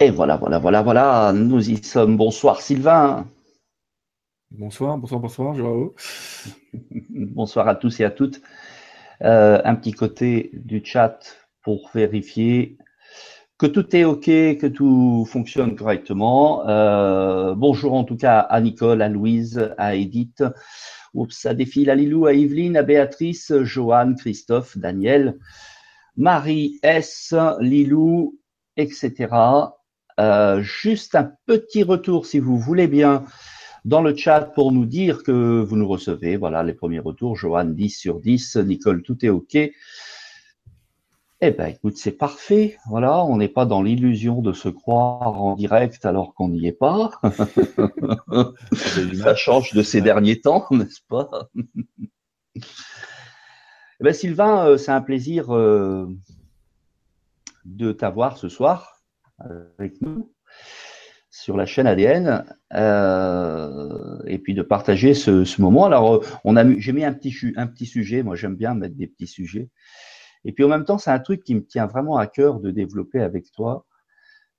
Et voilà, voilà, voilà, voilà, nous y sommes. Bonsoir Sylvain. Bonsoir, bonsoir, bonsoir, Joao. bonsoir à tous et à toutes. Euh, un petit côté du chat pour vérifier que tout est OK, que tout fonctionne correctement. Euh, bonjour en tout cas à Nicole, à Louise, à Edith. Oups, à Défile, à Lilou, à Yveline, à Béatrice, Joanne, Christophe, Daniel, Marie S, Lilou, etc. Euh, juste un petit retour, si vous voulez bien, dans le chat pour nous dire que vous nous recevez. Voilà les premiers retours. Joanne, 10 sur 10. Nicole, tout est OK. Eh bien, écoute, c'est parfait. Voilà, on n'est pas dans l'illusion de se croire en direct alors qu'on n'y est pas. Ça change de ces derniers temps, n'est-ce pas? Eh bien, Sylvain, euh, c'est un plaisir euh, de t'avoir ce soir avec nous sur la chaîne ADN euh, et puis de partager ce, moment. Alors, on a, j'ai mis un petit, un petit sujet. Moi, j'aime bien mettre des petits sujets. Et puis en même temps, c'est un truc qui me tient vraiment à cœur de développer avec toi,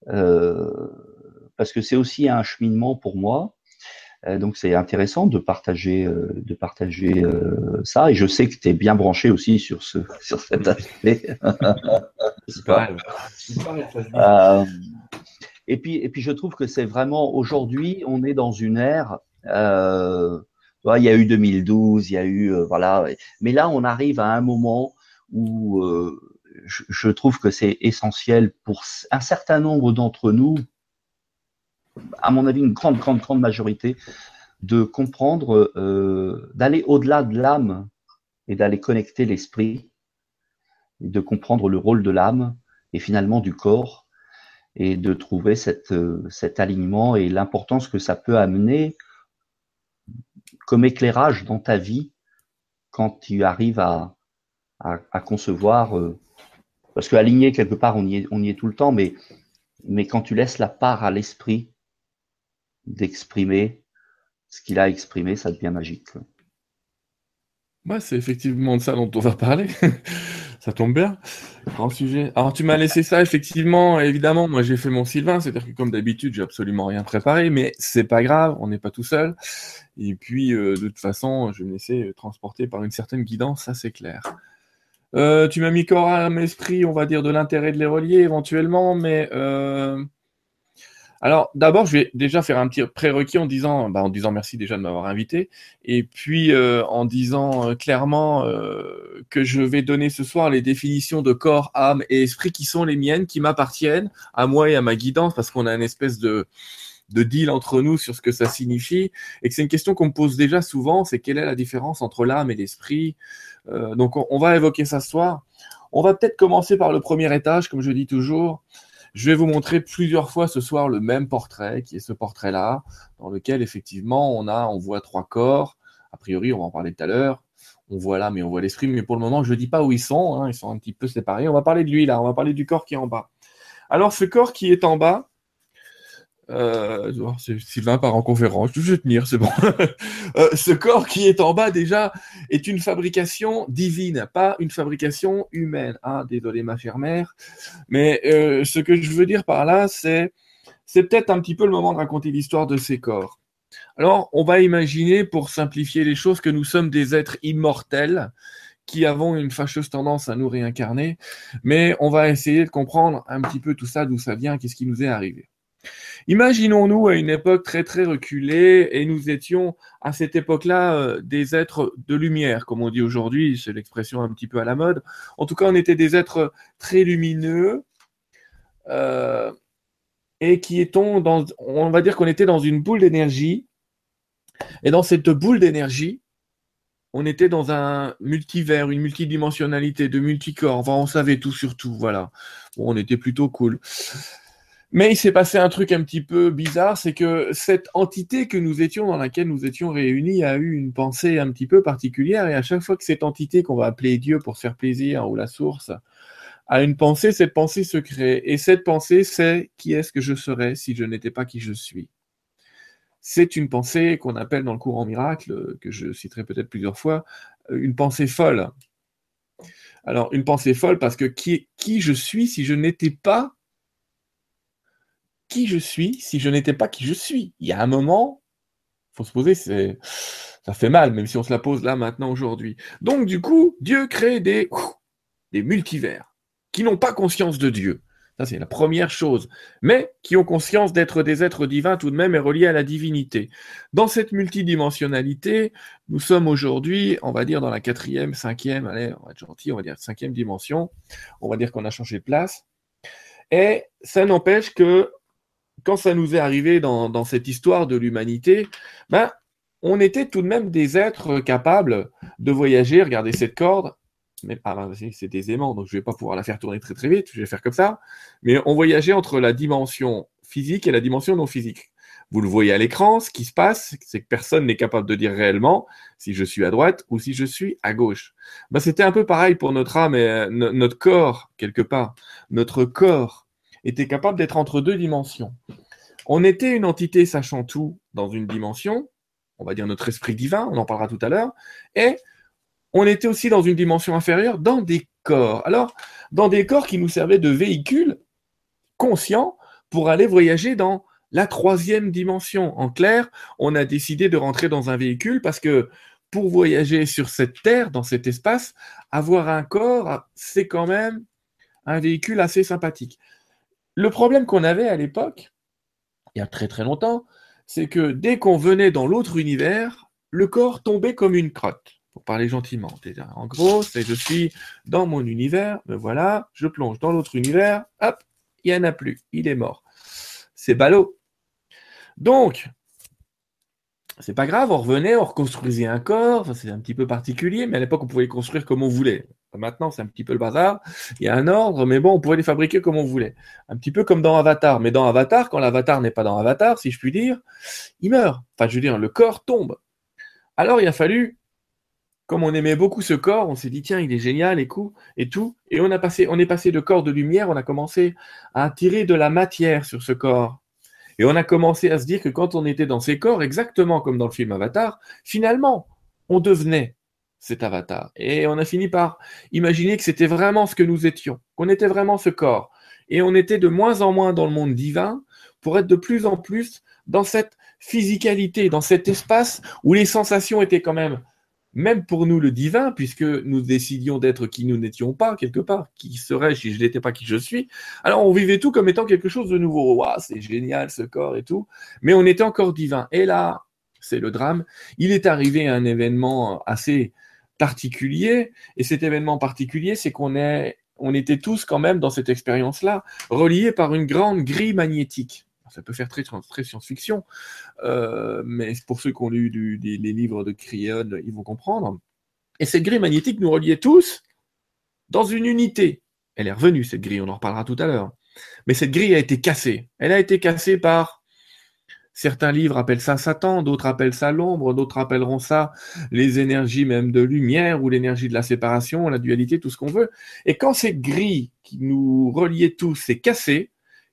euh, parce que c'est aussi un cheminement pour moi. Euh, donc c'est intéressant de partager, euh, de partager ça. Et je sais que tu es bien branché aussi sur ce, sur cet aspect. et puis, et puis je trouve que c'est vraiment aujourd'hui, on est dans une ère. Euh, il y a eu 2012, il y a eu voilà, mais là on arrive à un moment où euh, je, trouve que c'est essentiel pour un certain nombre d'entre nous, à mon avis une grande, grande, grande majorité, de comprendre, euh, d'aller au-delà de l'âme et d'aller connecter l'esprit, de comprendre le rôle de l'âme et finalement du corps, et de trouver cette, cet alignement et l'importance que ça peut amener comme éclairage dans ta vie quand tu arrives à, concevoir. Euh, parce que aligné quelque part, on y est, on y est tout le temps, mais, mais quand tu laisses la part à l'esprit d'exprimer ce qu'il a exprimé, ça devient magique. Ouais, c'est effectivement de ça dont on va parler. ça tombe bien. Grand sujet. Alors, tu m'as laissé ça, effectivement. Évidemment, moi, j'ai fait mon Sylvain. C'est-à-dire que, comme d'habitude, j'ai absolument rien préparé, mais c'est pas grave. On n'est pas tout seul. Et puis, euh, de toute façon, je vais me laisser transporter par une certaine guidance, ça, c'est clair. Euh, tu m'as mis corps, âme, esprit, on va dire, de l'intérêt de les relier éventuellement, mais euh, alors d'abord, je vais déjà faire un petit prérequis en disant, bah, en disant merci déjà de m'avoir invité, et puis euh, en disant clairement que je vais donner ce soir les définitions de corps, âme et esprit qui sont les miennes, qui m'appartiennent à moi et à ma guidance, parce qu'on a une espèce de de deal entre nous sur ce que ça signifie, et que c'est une question qu'on me pose déjà souvent, c'est quelle est la différence entre l'âme et l'esprit euh, donc on, va évoquer ça ce soir. On va peut-être commencer par le premier étage, comme je dis toujours. Je vais vous montrer plusieurs fois ce soir le même portrait, qui est ce portrait-là, dans lequel effectivement on a, on voit trois corps. A priori, on va en parler tout à l'heure. On voit l'âme et on voit l'esprit, mais pour le moment, je ne dis pas où ils sont. Hein. ils sont un petit peu séparés. On va parler de lui là. On va parler du corps qui est en bas. Alors, ce corps qui est en bas, euh, Sylvain part en conférence, je vais tenir, c'est bon. Euh, ce corps qui est en bas déjà est une fabrication divine, pas une fabrication humaine. Ah, désolé ma chère mère, mais euh, ce que je veux dire par là, c'est c'est peut-être un petit peu le moment de raconter l'histoire de ces corps. Alors, on va imaginer, pour simplifier les choses, que nous sommes des êtres immortels qui avons une fâcheuse tendance à nous réincarner, mais on va essayer de comprendre un petit peu tout ça, d'où ça vient, qu'est-ce qui nous est arrivé. Imaginons-nous à une époque très très reculée et nous étions à cette époque-là euh, des êtres de lumière, comme on dit aujourd'hui, c'est l'expression un petit peu à la mode. En tout cas, on était des êtres très lumineux euh, et qui étions dans, on va dire qu'on était dans une boule d'énergie. Et dans cette boule d'énergie, on était dans un multivers, une multidimensionnalité de multicorps. Enfin, on savait tout sur tout, voilà. on était plutôt cool. Mais il s'est passé un truc un petit peu bizarre, c'est que cette entité que nous étions, dans laquelle nous étions réunis, a eu une pensée un petit peu particulière. Et à chaque fois que cette entité qu'on va appeler Dieu pour faire plaisir ou la source a une pensée, cette pensée se crée. Et cette pensée, c'est qui est-ce que je serais si je n'étais pas qui je suis? C'est une pensée qu'on appelle dans le courant miracle, que je citerai peut-être plusieurs fois, une pensée folle. Alors, une pensée folle parce que qui, qui je suis si je n'étais pas qui je suis si je n'étais pas qui je suis? Il y a un moment, faut se poser, c'est, ça fait mal, même si on se la pose là maintenant aujourd'hui. Donc du coup, Dieu crée des, des multivers qui n'ont pas conscience de Dieu. Ça, c'est la première chose. Mais qui ont conscience d'être des êtres divins tout de même et reliés à la divinité. Dans cette multidimensionnalité, nous sommes aujourd'hui, on va dire, dans la quatrième, cinquième, allez, on va être gentil, on va dire cinquième dimension. On va dire qu'on a changé de place. Et ça n'empêche que quand ça nous est arrivé dans, cette histoire de l'humanité, ben, on était tout de même des êtres capables de voyager, regardez cette corde, mais ah, c'est des aimants, donc je ne vais pas pouvoir la faire tourner très très vite, je vais faire comme ça. Mais on voyageait entre la dimension physique et la dimension non physique. Vous le voyez à l'écran, ce qui se passe, c'est que personne n'est capable de dire réellement si je suis à droite ou si je suis à gauche. Ben, C'était un peu pareil pour notre âme et euh, notre corps, quelque part. Notre corps était capable d'être entre deux dimensions. On était une entité sachant tout dans une dimension, on va dire notre esprit divin, on en parlera tout à l'heure, et on était aussi dans une dimension inférieure, dans des corps. Alors, dans des corps qui nous servaient de véhicules conscients pour aller voyager dans la troisième dimension. En clair, on a décidé de rentrer dans un véhicule parce que pour voyager sur cette terre, dans cet espace, avoir un corps, c'est quand même un véhicule assez sympathique. Le problème qu'on avait à l'époque, il y a très très longtemps, c'est que dès qu'on venait dans l'autre univers, le corps tombait comme une crotte pour parler gentiment. En gros, c'est je suis dans mon univers, me voilà, je plonge dans l'autre univers, hop, il n'y en a plus, il est mort. C'est ballot. Donc, c'est pas grave, on revenait, on reconstruisait un corps, c'est un petit peu particulier, mais à l'époque, on pouvait les construire comme on voulait. Maintenant, c'est un petit peu le bazar. Il y a un ordre, mais bon, on pouvait les fabriquer comme on voulait. Un petit peu comme dans Avatar. Mais dans Avatar, quand l'avatar n'est pas dans Avatar, si je puis dire, il meurt. Enfin, je veux dire, le corps tombe. Alors, il a fallu comme on aimait beaucoup ce corps, on s'est dit tiens, il est génial et, et tout. Et on, a passé, on est passé de corps de lumière, on a commencé à tirer de la matière sur ce corps. Et on a commencé à se dire que quand on était dans ces corps, exactement comme dans le film Avatar, finalement, on devenait cet avatar. Et on a fini par imaginer que c'était vraiment ce que nous étions, qu'on était vraiment ce corps. Et on était de moins en moins dans le monde divin pour être de plus en plus dans cette physicalité, dans cet espace où les sensations étaient quand même même pour nous le divin, puisque nous décidions d'être qui nous n'étions pas, quelque part, qui serais si je n'étais pas qui je suis. Alors on vivait tout comme étant quelque chose de nouveau. Waouh, c'est génial ce corps et tout. Mais on était encore divin. Et là, c'est le drame. Il est arrivé un événement assez particulier. Et cet événement particulier, c'est qu'on est, on était tous quand même dans cette expérience-là, reliés par une grande grille magnétique ça peut faire très, science-fiction, euh, mais pour ceux qui ont lu les livres de Cryon, ils vont comprendre. Et cette grille magnétique nous reliait tous dans une unité. Elle est revenue, cette grille, on en reparlera tout à l'heure. Mais cette grille a été cassée. Elle a été cassée par Certains livres appellent ça Satan, d'autres appellent ça l'ombre, d'autres appelleront ça les énergies même de lumière ou l'énergie de la séparation, la dualité, tout ce qu'on veut. Et quand cette grille qui nous reliait tous s'est cassée,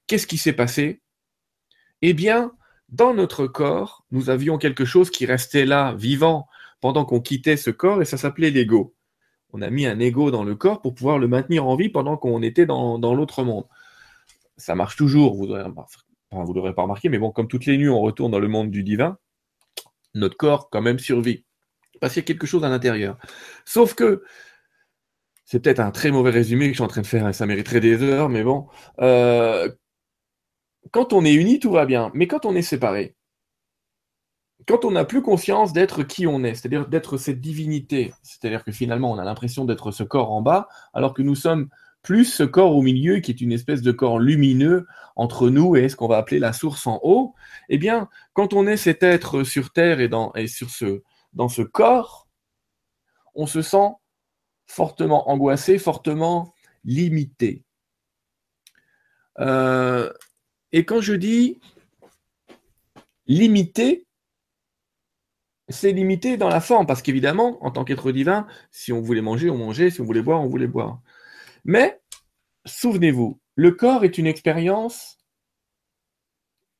qu'est-ce qui s'est passé? Eh bien, dans notre corps, nous avions quelque chose qui restait là, vivant, pendant qu'on quittait ce corps, et ça s'appelait l'ego. On a mis un ego dans le corps pour pouvoir le maintenir en vie pendant qu'on était dans, l'autre monde. Ça marche toujours, vous ne l'aurez pas remarqué, mais bon, comme toutes les nuits, on retourne dans le monde du divin, notre corps quand même survit. Parce qu'il y a quelque chose à l'intérieur. Sauf que, c'est peut-être un très mauvais résumé que je suis en train de faire, et ça mériterait des heures, mais bon, euh, quand on est uni, tout va bien. Mais quand on est séparé, quand on n'a plus conscience d'être qui on est, c'est-à-dire d'être cette divinité, c'est-à-dire que finalement on a l'impression d'être ce corps en bas, alors que nous sommes plus ce corps au milieu qui est une espèce de corps lumineux entre nous et ce qu'on va appeler la source en haut, eh bien, quand on est cet être sur Terre et dans, et sur ce, dans ce corps, on se sent fortement angoissé, fortement limité. Euh, et quand je dis limité, c'est limité dans la forme, parce qu'évidemment, en tant qu'être divin, si on voulait manger, on mangeait, si on voulait boire, on voulait boire. Mais, souvenez-vous, le corps est une expérience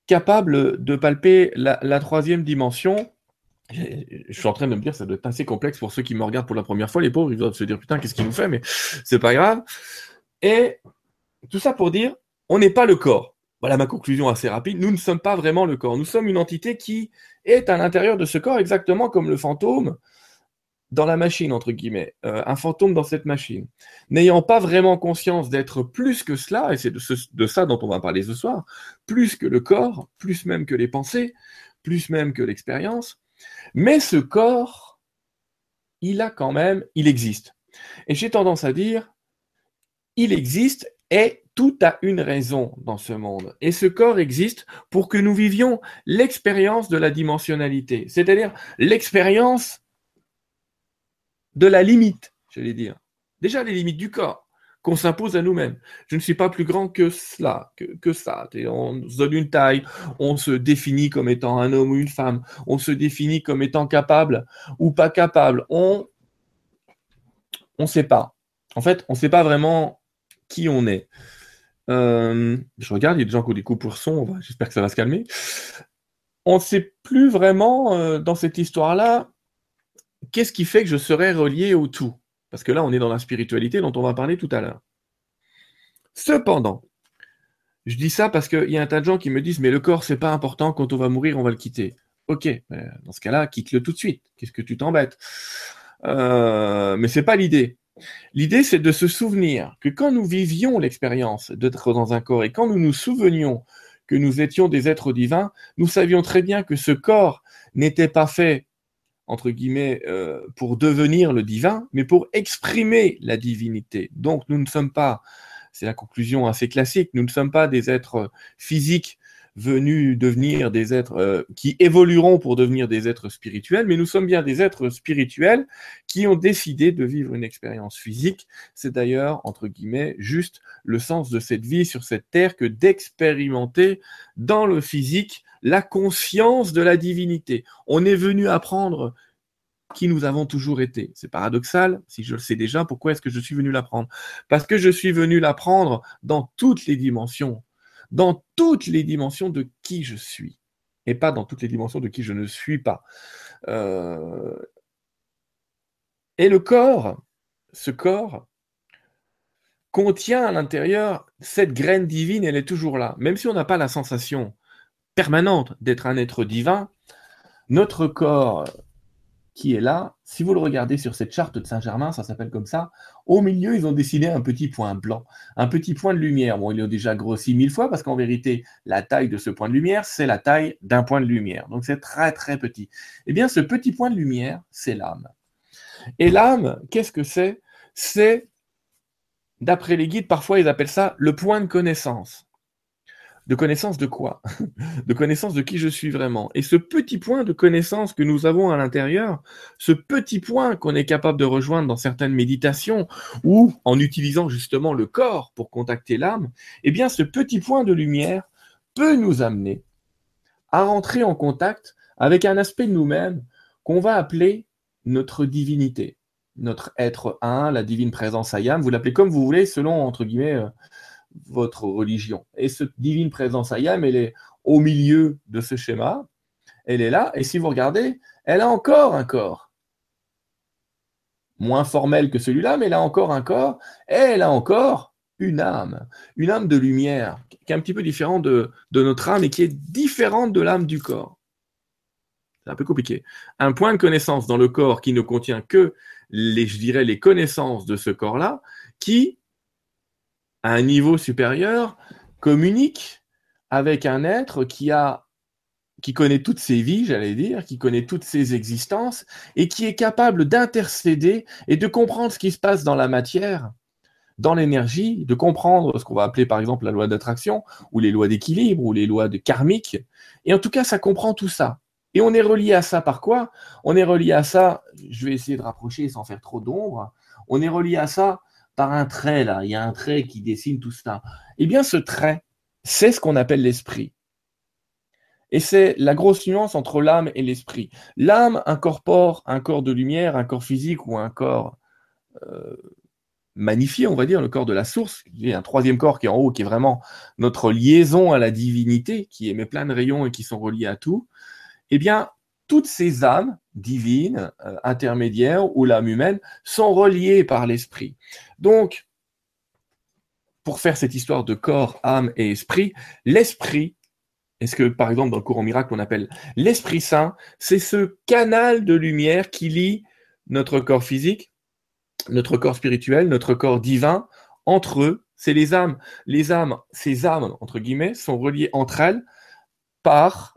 capable de palper la, troisième dimension. Je suis en train de me dire, ça doit être assez complexe pour ceux qui me regardent pour la première fois, les pauvres, ils doivent se dire, putain, qu'est-ce qu'il nous fait, mais c'est pas grave. Et tout ça pour dire, on n'est pas le corps. Voilà ma conclusion assez rapide, nous ne sommes pas vraiment le corps, nous sommes une entité qui est à l'intérieur de ce corps exactement comme le fantôme dans la machine, entre guillemets, euh, un fantôme dans cette machine, n'ayant pas vraiment conscience d'être plus que cela, et c'est de, de, ça dont on va parler ce soir, plus que le corps, plus même que les pensées, plus même que l'expérience, mais ce corps, il a quand même, il existe. Et j'ai tendance à dire, il existe et tout a une raison dans ce monde. Et ce corps existe pour que nous vivions l'expérience de la dimensionnalité, c'est-à-dire l'expérience de la limite, j'allais dire. Déjà les limites du corps qu'on s'impose à nous-mêmes. Je ne suis pas plus grand que cela, que, ça. on se donne une taille, on se définit comme étant un homme ou une femme, on se définit comme étant capable ou pas capable. On ne sait pas. En fait, on ne sait pas vraiment qui on est. Euh, je regarde, il y a des gens qui ont des coups pour son, j'espère que ça va se calmer. On ne sait plus vraiment euh, dans cette histoire-là qu'est-ce qui fait que je serais relié au tout Parce que là, on est dans la spiritualité dont on va parler tout à l'heure. Cependant, je dis ça parce qu'il y a un tas de gens qui me disent Mais le corps, c'est pas important, quand on va mourir, on va le quitter. Ok, dans ce cas-là, quitte-le tout de suite. Qu'est-ce que tu t'embêtes? Euh, Mais c'est pas l'idée. L'idée, c'est de se souvenir que quand nous vivions l'expérience d'être dans un corps et quand nous nous souvenions que nous étions des êtres divins, nous savions très bien que ce corps n'était pas fait euh, pour devenir le divin, mais pour exprimer la divinité. Donc nous ne sommes pas, c'est la conclusion assez classique, nous ne sommes pas des êtres physiques venus devenir des êtres euh, qui évolueront pour devenir des êtres spirituels, mais nous sommes bien des êtres spirituels qui ont décidé de vivre une expérience physique. C'est d'ailleurs, entre guillemets, juste le sens de cette vie sur cette terre que d'expérimenter dans le physique la conscience de la divinité. On est venu apprendre qui nous avons toujours été. C'est paradoxal, si je le sais déjà, pourquoi est-ce que je suis venu l'apprendre? Parce que je suis venu l'apprendre dans toutes les dimensions, dans toutes les dimensions de qui je suis, et pas dans toutes les dimensions de qui je ne suis pas. Euh, et le corps, ce corps, contient à l'intérieur cette graine divine, elle est toujours là. Même si on n'a pas la sensation permanente d'être un être divin, notre corps qui est là, si vous le regardez sur cette charte de Saint-Germain, ça s'appelle comme ça, au milieu, ils ont dessiné un petit point blanc, un petit point de lumière. Bon, ils l'ont déjà grossi mille fois parce qu'en vérité, la taille de ce point de lumière, c'est la taille d'un point de lumière. Donc c'est très très petit. Eh bien, ce petit point de lumière, c'est l'âme. Et l'âme, qu'est-ce que c'est? C'est, d'après les guides, parfois ils appellent ça le point de connaissance. De connaissance de quoi? De connaissance de qui je suis vraiment. Et ce petit point de connaissance que nous avons à l'intérieur, ce petit point qu'on est capable de rejoindre dans certaines méditations ou en utilisant justement le corps pour contacter l'âme, eh bien ce petit point de lumière peut nous amener à rentrer en contact avec un aspect de nous-mêmes qu'on va appeler notre divinité, notre être un, la divine présence ayam, vous l'appelez comme vous voulez selon entre guillemets euh, votre religion. Et cette divine présence Ayam, elle est au milieu de ce schéma. Elle est là. Et si vous regardez, elle a encore un corps. Moins formel que celui-là, mais elle a encore un corps. Et elle a encore une âme. Une âme de lumière, qui est un petit peu différente de, notre âme et qui est différente de l'âme du corps. C'est un peu compliqué. Un point de connaissance dans le corps qui ne contient que les, je dirais, les connaissances de ce corps-là, qui à un niveau supérieur, communique avec un être qui a qui connaît toutes ses vies, j'allais dire, qui connaît toutes ses existences, et qui est capable d'intercéder et de comprendre ce qui se passe dans la matière, dans l'énergie, de comprendre ce qu'on va appeler par exemple la loi d'attraction, ou les lois d'équilibre, ou les lois de karmique. Et en tout cas, ça comprend tout ça. Et on est relié à ça par quoi? On est relié à ça, je vais essayer de rapprocher sans faire trop d'ombre, on est relié à ça par un trait là, il y a un trait qui dessine tout ça. Eh bien, ce trait, c'est ce qu'on appelle l'esprit. Et c'est la grosse nuance entre l'âme et l'esprit. L'âme incorpore un corps de lumière, un corps physique ou un corps euh, magnifié, on va dire, le corps de la source. Il y a un troisième corps qui est en haut, qui est vraiment notre liaison à la divinité, qui émet plein de rayons et qui sont reliés à tout. Eh bien, toutes ces âmes divines, euh, intermédiaires ou l'âme humaine sont reliées par l'esprit. Donc, pour faire cette histoire de corps, âme et esprit, l'esprit, est-ce que par exemple dans le courant miracle on appelle l'Esprit Saint, c'est ce canal de lumière qui lie notre corps physique, notre corps spirituel, notre corps divin entre eux, c'est les âmes. Les âmes, ces âmes, entre guillemets, sont reliées entre elles par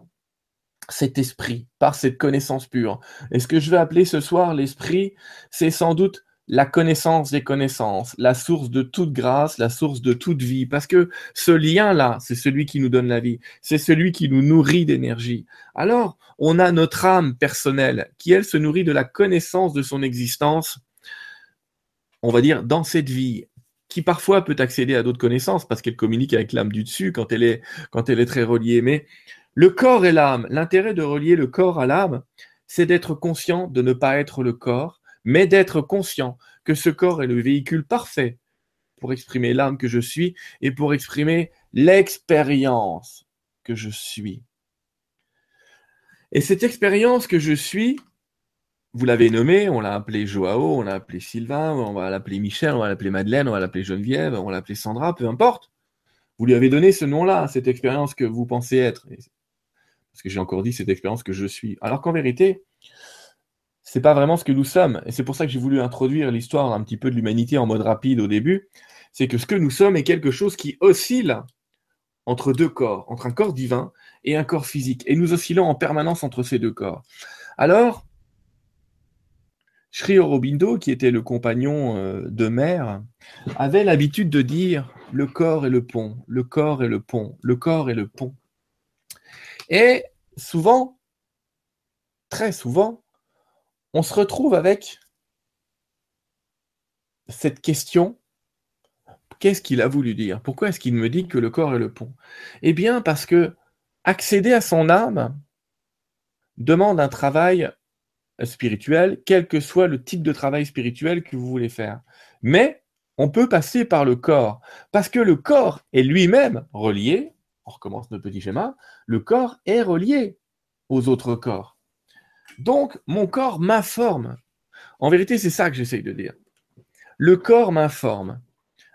cet esprit, par cette connaissance pure. Et ce que je vais appeler ce soir l'esprit, c'est sans doute la connaissance des connaissances, la source de toute grâce, la source de toute vie, parce que ce lien-là, c'est celui qui nous donne la vie, c'est celui qui nous nourrit d'énergie. Alors, on a notre âme personnelle qui, elle, se nourrit de la connaissance de son existence, on va dire, dans cette vie qui parfois peut accéder à d'autres connaissances parce qu'elle communique avec l'âme du dessus quand elle est, quand elle est très reliée. Mais le corps et l'âme, l'intérêt de relier le corps à l'âme, c'est d'être conscient de ne pas être le corps, mais d'être conscient que ce corps est le véhicule parfait pour exprimer l'âme que je suis et pour exprimer l'expérience que je suis. Et cette expérience que je suis, vous l'avez nommé, on l'a appelé Joao, on l'a appelé Sylvain, on va l'appeler Michel, on va l'appeler Madeleine, on va l'appeler Geneviève, on va l'appeler Sandra, peu importe. Vous lui avez donné ce nom-là, cette expérience que vous pensez être. Parce que j'ai encore dit cette expérience que je suis. Alors qu'en vérité, c'est pas vraiment ce que nous sommes. Et c'est pour ça que j'ai voulu introduire l'histoire un petit peu de l'humanité en mode rapide au début. C'est que ce que nous sommes est quelque chose qui oscille entre deux corps, entre un corps divin et un corps physique. Et nous oscillons en permanence entre ces deux corps. Alors, Sri Aurobindo, qui était le compagnon euh, de mère, avait l'habitude de dire le corps est le pont, le corps est le pont, le corps est le pont. Et souvent, très souvent, on se retrouve avec cette question qu'est-ce qu'il a voulu dire? Pourquoi est-ce qu'il me dit que le corps est le pont? Eh bien, parce que accéder à son âme demande un travail spirituel, quel que soit le type de travail spirituel que vous voulez faire. Mais on peut passer par le corps, parce que le corps est lui-même relié, on recommence notre petit schéma, le corps est relié aux autres corps. Donc, mon corps m'informe. En vérité, c'est ça que j'essaye de dire. Le corps m'informe.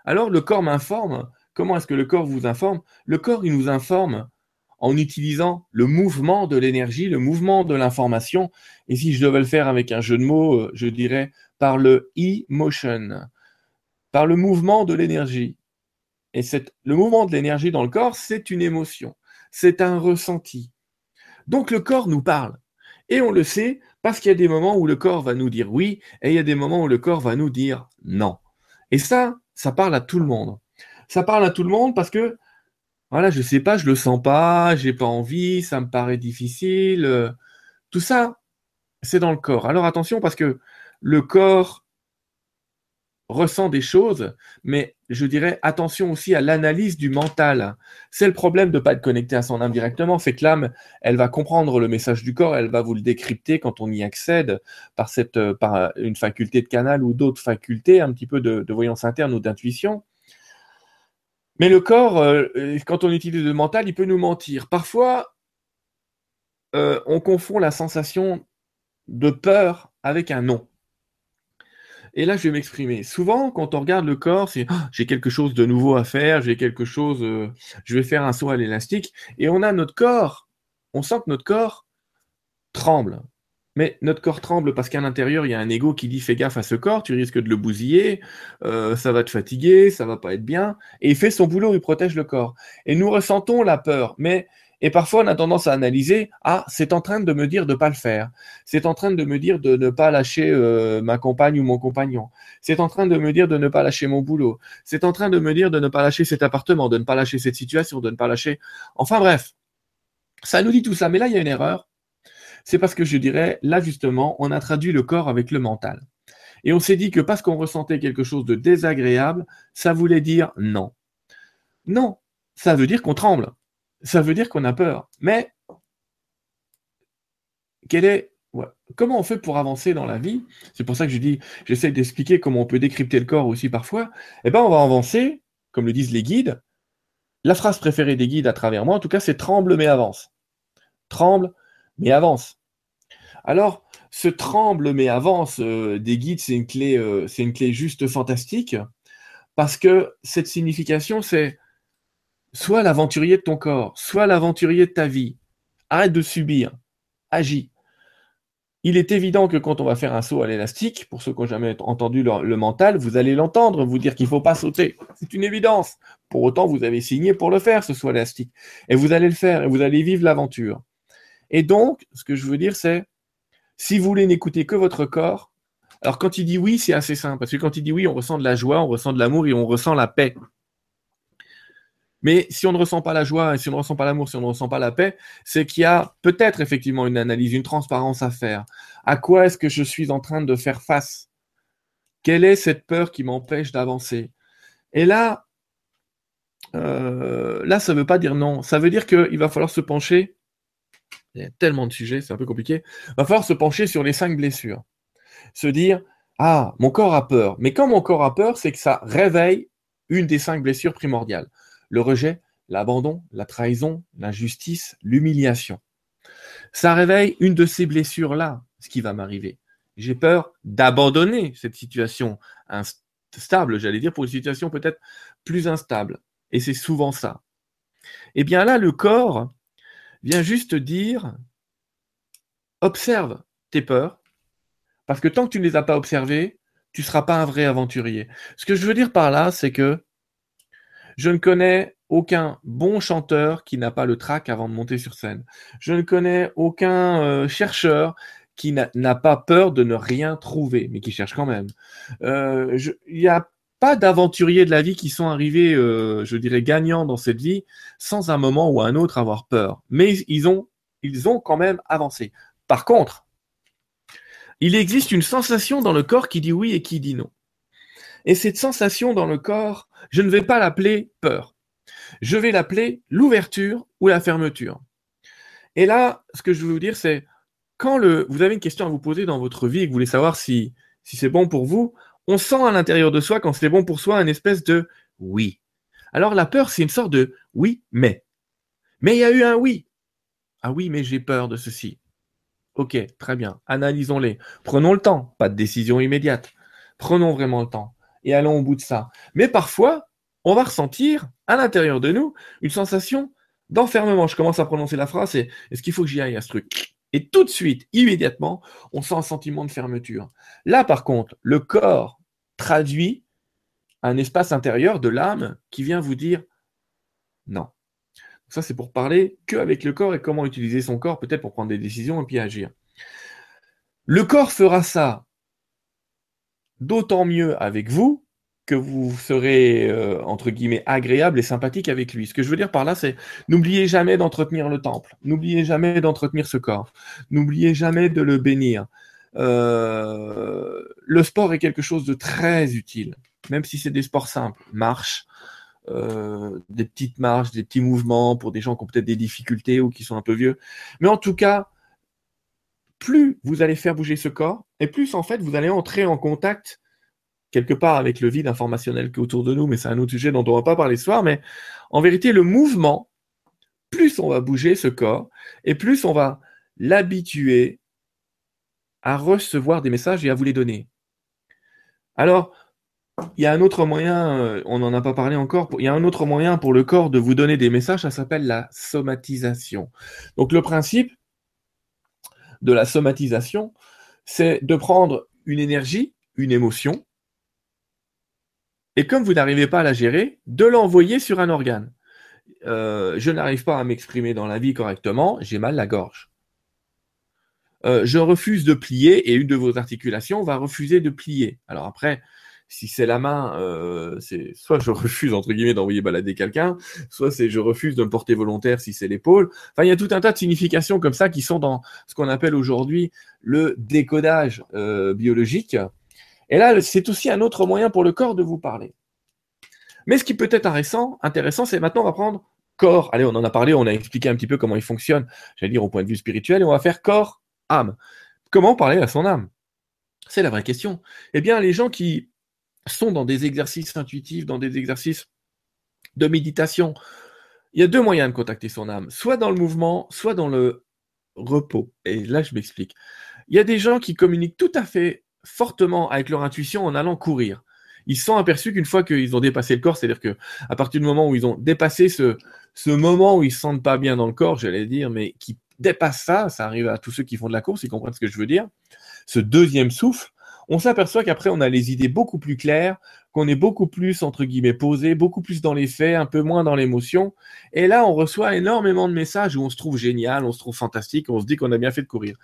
Alors, le corps m'informe. Comment est-ce que le corps vous informe? Le corps, il nous informe en utilisant le mouvement de l'énergie, le mouvement de l'information. Et si je devais le faire avec un jeu de mots, euh, je dirais par le e-motion, par le mouvement de l'énergie. Et le mouvement de l'énergie dans le corps, c'est une émotion, c'est un ressenti. Donc le corps nous parle. Et on le sait parce qu'il y a des moments où le corps va nous dire oui et il y a des moments où le corps va nous dire non. Et ça, ça parle à tout le monde. Ça parle à tout le monde parce que voilà, je sais pas, je le sens pas, j'ai pas envie, ça me paraît difficile. Euh, tout ça, c'est dans le corps. Alors attention parce que le corps ressent des choses, mais je dirais attention aussi à l'analyse du mental. C'est le problème de ne pas être connecté à son âme directement, c'est que l'âme, elle va comprendre le message du corps, elle va vous le décrypter quand on y accède par, cette, euh, par une faculté de canal ou d'autres facultés, un petit peu de, voyance interne ou d'intuition. Mais le corps, euh, euh, quand on utilise le mental, il peut nous mentir. Parfois, on confond la sensation de peur avec un non. Et là, je vais m'exprimer. Souvent, quand on regarde le corps, c'est ah, j'ai quelque chose de nouveau à faire, j'ai quelque chose, je vais faire un saut à l'élastique, et on a notre corps. On sent que notre corps tremble. Mais notre corps tremble parce qu'à l'intérieur, il y a un ego qui dit fais gaffe à ce corps, tu risques de le bousiller, euh, ça va te fatiguer, ça va pas être bien. Et il fait son boulot, il protège le corps. Et nous ressentons la peur. Mais et parfois, on a tendance à analyser ah, c'est en train de me dire de ne pas le faire. C'est en train de me dire de ne pas lâcher euh, ma compagne ou mon compagnon. C'est en train de me dire de ne pas lâcher mon boulot. C'est en train de me dire de ne pas lâcher cet appartement, de ne pas lâcher cette situation, de ne pas lâcher. Enfin bref, ça nous dit tout ça. Mais là, il y a une erreur c'est parce que je dirais, là justement, on a traduit le corps avec le mental. Et on s'est dit que parce qu'on ressentait quelque chose de désagréable, ça voulait dire non. Non, ça veut dire qu'on tremble. Ça veut dire qu'on a peur. Mais est, comment on fait pour avancer dans la vie? C'est pour ça que je dis, j'essaie d'expliquer comment on peut décrypter le corps aussi parfois. Eh bien, on va avancer, comme le disent les guides. La phrase préférée des guides à travers moi, en tout cas, c'est tremble mais avance. Tremble mais avance. Alors, ce tremble mais avance euh, des guides, c'est une clé, euh, c'est une clé juste fantastique Parce que cette signification, c'est soit l'aventurier de ton corps, soit l'aventurier de ta vie. Arrête de subir, agis. Il est évident que quand on va faire un saut à l'élastique, pour ceux qui n'ont jamais entendu le, mental, vous allez l'entendre, vous dire qu'il ne faut pas sauter. C'est une évidence. Pour autant, vous avez signé pour le faire, ce saut élastique. Et vous allez le faire, et vous allez vivre l'aventure. Et donc, ce que je veux dire, c'est, si vous voulez n'écouter que votre corps, alors quand il dit oui, c'est assez simple, parce que quand il dit oui, on ressent de la joie, on ressent de l'amour et on ressent la paix. Mais si on ne ressent pas la joie, si on ne ressent pas l'amour, si on ne ressent pas la paix, c'est qu'il y a peut-être effectivement une analyse, une transparence à faire. À quoi est-ce que je suis en train de faire face? Quelle est cette peur qui m'empêche d'avancer? Et là, euh, là, ça ne veut pas dire non. Ça veut dire qu'il va falloir se pencher. Il y a tellement de sujets, c'est un peu compliqué. Il va falloir se pencher sur les cinq blessures. Se dire, ah, mon corps a peur. Mais quand mon corps a peur, c'est que ça réveille une des cinq blessures primordiales le rejet, l'abandon, la trahison, l'injustice, l'humiliation. Ça réveille une de ces blessures-là, ce qui va m'arriver. J'ai peur d'abandonner cette situation instable, j'allais dire, pour une situation peut-être plus instable. Et c'est souvent ça. Eh bien là, le corps vient juste dire, observe tes peurs, parce que tant que tu ne les as pas observées, tu ne seras pas un vrai aventurier. Ce que je veux dire par là, c'est que je ne connais aucun bon chanteur qui n'a pas le trac avant de monter sur scène. Je ne connais aucun euh, chercheur qui n'a pas peur de ne rien trouver, mais qui cherche quand même. Euh, il n'y a pas d'aventuriers de la vie qui sont arrivés, euh, je dirais, gagnants dans cette vie sans un moment ou un autre avoir peur. Mais ils ont, ils ont quand même avancé. Par contre, il existe une sensation dans le corps qui dit oui et qui dit non. Et cette sensation dans le corps, je ne vais pas l'appeler peur. Je vais l'appeler l'ouverture ou la fermeture. Et là, ce que je veux vous dire, c'est quand vous avez une question à vous poser dans votre vie et que vous voulez savoir si, si c'est bon pour vous, on sent à l'intérieur de soi, quand c'est bon pour soi, une espèce de oui. Alors la peur, c'est une sorte de oui, mais. Mais il y a eu un oui. Ah oui, mais j'ai peur de ceci. Ok, très bien. Analysons-les. Prenons le temps. Pas de décision immédiate. Prenons vraiment le temps et allons au bout de ça. Mais parfois, on va ressentir à l'intérieur de nous une sensation d'enfermement. Je commence à prononcer la phrase et est-ce qu'il faut que j'y aille à ce truc? Et tout de suite, immédiatement, on sent un sentiment de fermeture. Là, par contre, le corps traduit un espace intérieur de l'âme qui vient vous dire non. Ça, c'est pour parler qu'avec le corps et comment utiliser son corps, peut-être pour prendre des décisions et puis agir. Le corps fera ça d'autant mieux avec vous que vous serez, euh, entre guillemets, agréable et sympathique avec lui. Ce que je veux dire par là, c'est n'oubliez jamais d'entretenir le temple, n'oubliez jamais d'entretenir ce corps, n'oubliez jamais de le bénir. Euh, le sport est quelque chose de très utile, même si c'est des sports simples, marche, euh, des petites marches, des petits mouvements pour des gens qui ont peut-être des difficultés ou qui sont un peu vieux. Mais en tout cas, plus vous allez faire bouger ce corps, et plus en fait vous allez entrer en contact quelque part avec le vide informationnel qui est autour de nous, mais c'est un autre sujet dont on ne va pas parler ce soir, mais en vérité, le mouvement, plus on va bouger ce corps, et plus on va l'habituer à recevoir des messages et à vous les donner. Alors, il y a un autre moyen, euh, on n'en a pas parlé encore, il y a un autre moyen pour le corps de vous donner des messages, ça s'appelle la somatisation. Donc le principe, de la somatisation, c'est de prendre une énergie, une émotion, et comme vous n'arrivez pas à la gérer, de l'envoyer sur un organe. Euh, je n'arrive pas à m'exprimer dans la vie correctement, j'ai mal la gorge. Euh, je refuse de plier et une de vos articulations va refuser de plier. Alors après, si c'est la main, euh, soit je refuse entre guillemets d'envoyer balader quelqu'un, soit c'est je refuse de me porter volontaire si c'est l'épaule. Enfin, il y a tout un tas de significations comme ça qui sont dans ce qu'on appelle aujourd'hui le décodage euh, biologique. Et là, c'est aussi un autre moyen pour le corps de vous parler. Mais ce qui peut être intéressant, intéressant, c'est maintenant on va prendre corps. Allez, on en a parlé, on a expliqué un petit peu comment il fonctionne, j'allais dire au point de vue spirituel, et on va faire corps, âme. Comment parler à son âme? C'est la vraie question. Eh bien, les gens qui sont dans des exercices intuitifs, dans des exercices de méditation. Il y a deux moyens de contacter son âme, soit dans le mouvement, soit dans le repos. Et là, je m'explique. Il y a des gens qui communiquent tout à fait fortement avec leur intuition en allant courir. ils sont aperçus qu'une fois qu'ils ont dépassé le corps, c'est-à-dire que à partir du moment où ils ont dépassé ce, ce moment où ils se sentent pas bien dans le corps, j'allais dire, mais qui dépasse ça, ça arrive à tous ceux qui font de la course, ils comprennent ce que je veux dire, ce deuxième souffle, on s'aperçoit qu'après on a les idées beaucoup plus claires, qu'on est beaucoup plus entre guillemets posé, beaucoup plus dans les faits, un peu moins dans l'émotion. Et là, on reçoit énormément de messages où on se trouve génial, on se trouve fantastique, on se dit qu'on a bien fait de courir.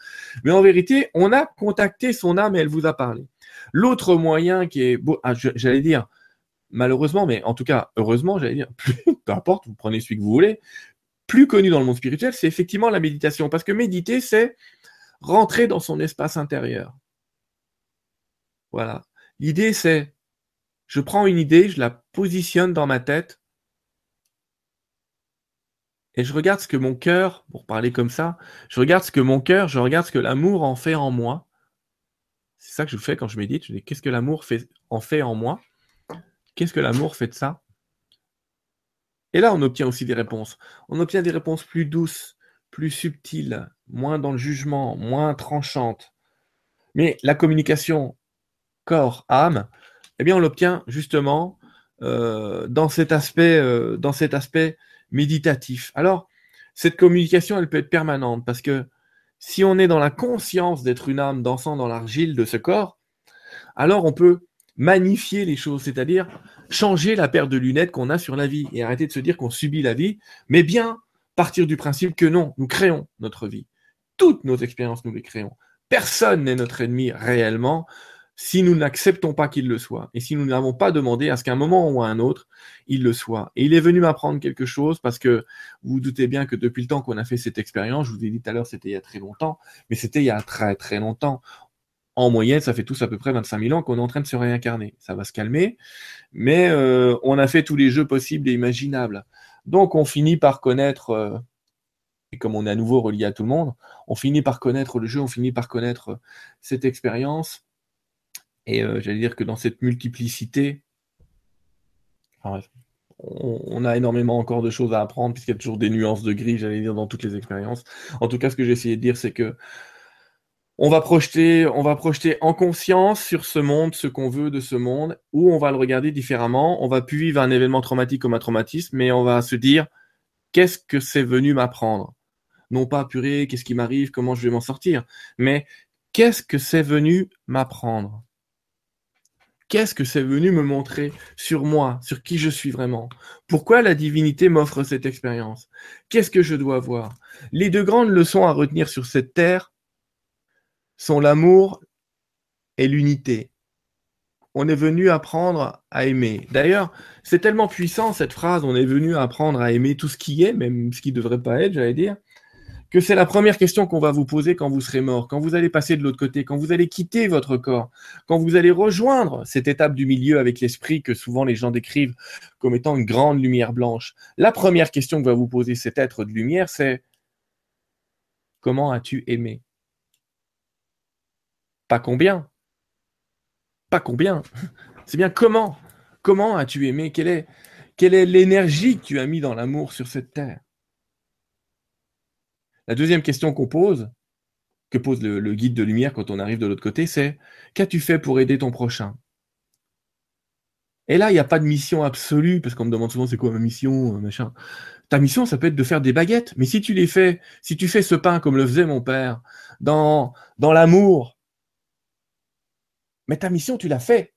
Mais en vérité, on a contacté son âme et elle vous a parlé. L'autre moyen qui est, ah, j'allais dire, malheureusement, mais en tout cas, heureusement, j'allais dire, peu importe, vous prenez celui que vous voulez, plus connu dans le monde spirituel, c'est effectivement la méditation. Parce que méditer, c'est rentrer dans son espace intérieur. Voilà. L'idée, c'est, je prends une idée, je la positionne dans ma tête, et je regarde ce que mon cœur, pour parler comme ça, je regarde ce que mon cœur, je regarde ce que l'amour en fait en moi. C'est ça que je fais quand je médite. Je dis qu'est-ce que l'amour en fait en moi? Qu'est-ce que l'amour fait de ça? Et là, on obtient aussi des réponses. On obtient des réponses plus douces, plus subtiles, moins dans le jugement, moins tranchantes. Mais la communication corps-âme, eh bien, on l'obtient justement euh, dans, cet aspect, euh, dans cet aspect méditatif. Alors, cette communication, elle peut être permanente parce que si on est dans la conscience d'être une âme dansant dans l'argile de ce corps, alors on peut magnifier les choses, c'est-à-dire changer la paire de lunettes qu'on a sur la vie et arrêter de se dire qu'on subit la vie, mais bien partir du principe que non, nous créons notre vie. Toutes nos expériences, nous les créons. Personne n'est notre ennemi réellement si nous n'acceptons pas qu'il le soit, et si nous n'avons pas demandé à ce qu'à un moment ou à un autre, il le soit. Et il est venu m'apprendre quelque chose, parce que vous vous doutez bien que depuis le temps qu'on a fait cette expérience, je vous ai dit tout à l'heure, c'était il y a très longtemps, mais c'était il y a très très longtemps. En moyenne, ça fait tous à peu près 25 000 ans qu'on est en train de se réincarner. Ça va se calmer, mais euh, on a fait tous les jeux possibles et imaginables. Donc on finit par connaître, euh, et comme on est à nouveau relié à tout le monde, on finit par connaître le jeu, on finit par connaître cette expérience et euh, j'allais dire que dans cette multiplicité, on, a énormément encore de choses à apprendre, puisqu'il y a toujours des nuances de gris, j'allais dire, dans toutes les expériences. En tout cas, ce que j'ai essayé de dire, c'est que on va projeter, on va projeter en conscience sur ce monde ce qu'on veut de ce monde, ou on va le regarder différemment. On va plus vivre un événement traumatique comme un traumatisme, mais on va se dire qu'est-ce que c'est venu m'apprendre? Non pas purée, qu'est-ce qui m'arrive, comment je vais m'en sortir, mais qu'est-ce que c'est venu m'apprendre? Qu'est-ce que c'est venu me montrer sur moi, sur qui je suis vraiment? Pourquoi la divinité m'offre cette expérience? Qu'est-ce que je dois voir? Les deux grandes leçons à retenir sur cette terre sont l'amour et l'unité. On est venu apprendre à aimer. D'ailleurs, c'est tellement puissant cette phrase, on est venu apprendre à aimer tout ce qui est, même ce qui ne devrait pas être, j'allais dire que c'est la première question qu'on va vous poser quand vous serez mort, quand vous allez passer de l'autre côté, quand vous allez quitter votre corps, quand vous allez rejoindre cette étape du milieu avec l'esprit que souvent les gens décrivent comme étant une grande lumière blanche. La première question que va vous poser cet être de lumière, c'est comment as-tu aimé? Pas combien. Pas combien. C'est bien comment? Comment as-tu aimé? Quelle est l'énergie que tu as mis dans l'amour sur cette terre? La deuxième question qu'on pose, que pose le, guide de lumière quand on arrive de l'autre côté, c'est qu'as-tu fait pour aider ton prochain? Et là, il n'y a pas de mission absolue, parce qu'on me demande souvent c'est quoi ma mission, euh, machin. Ta mission, ça peut être de faire des baguettes, mais si tu les fais, si tu fais ce pain comme le faisait mon père, dans, l'amour, mais ta mission, tu l'as fait.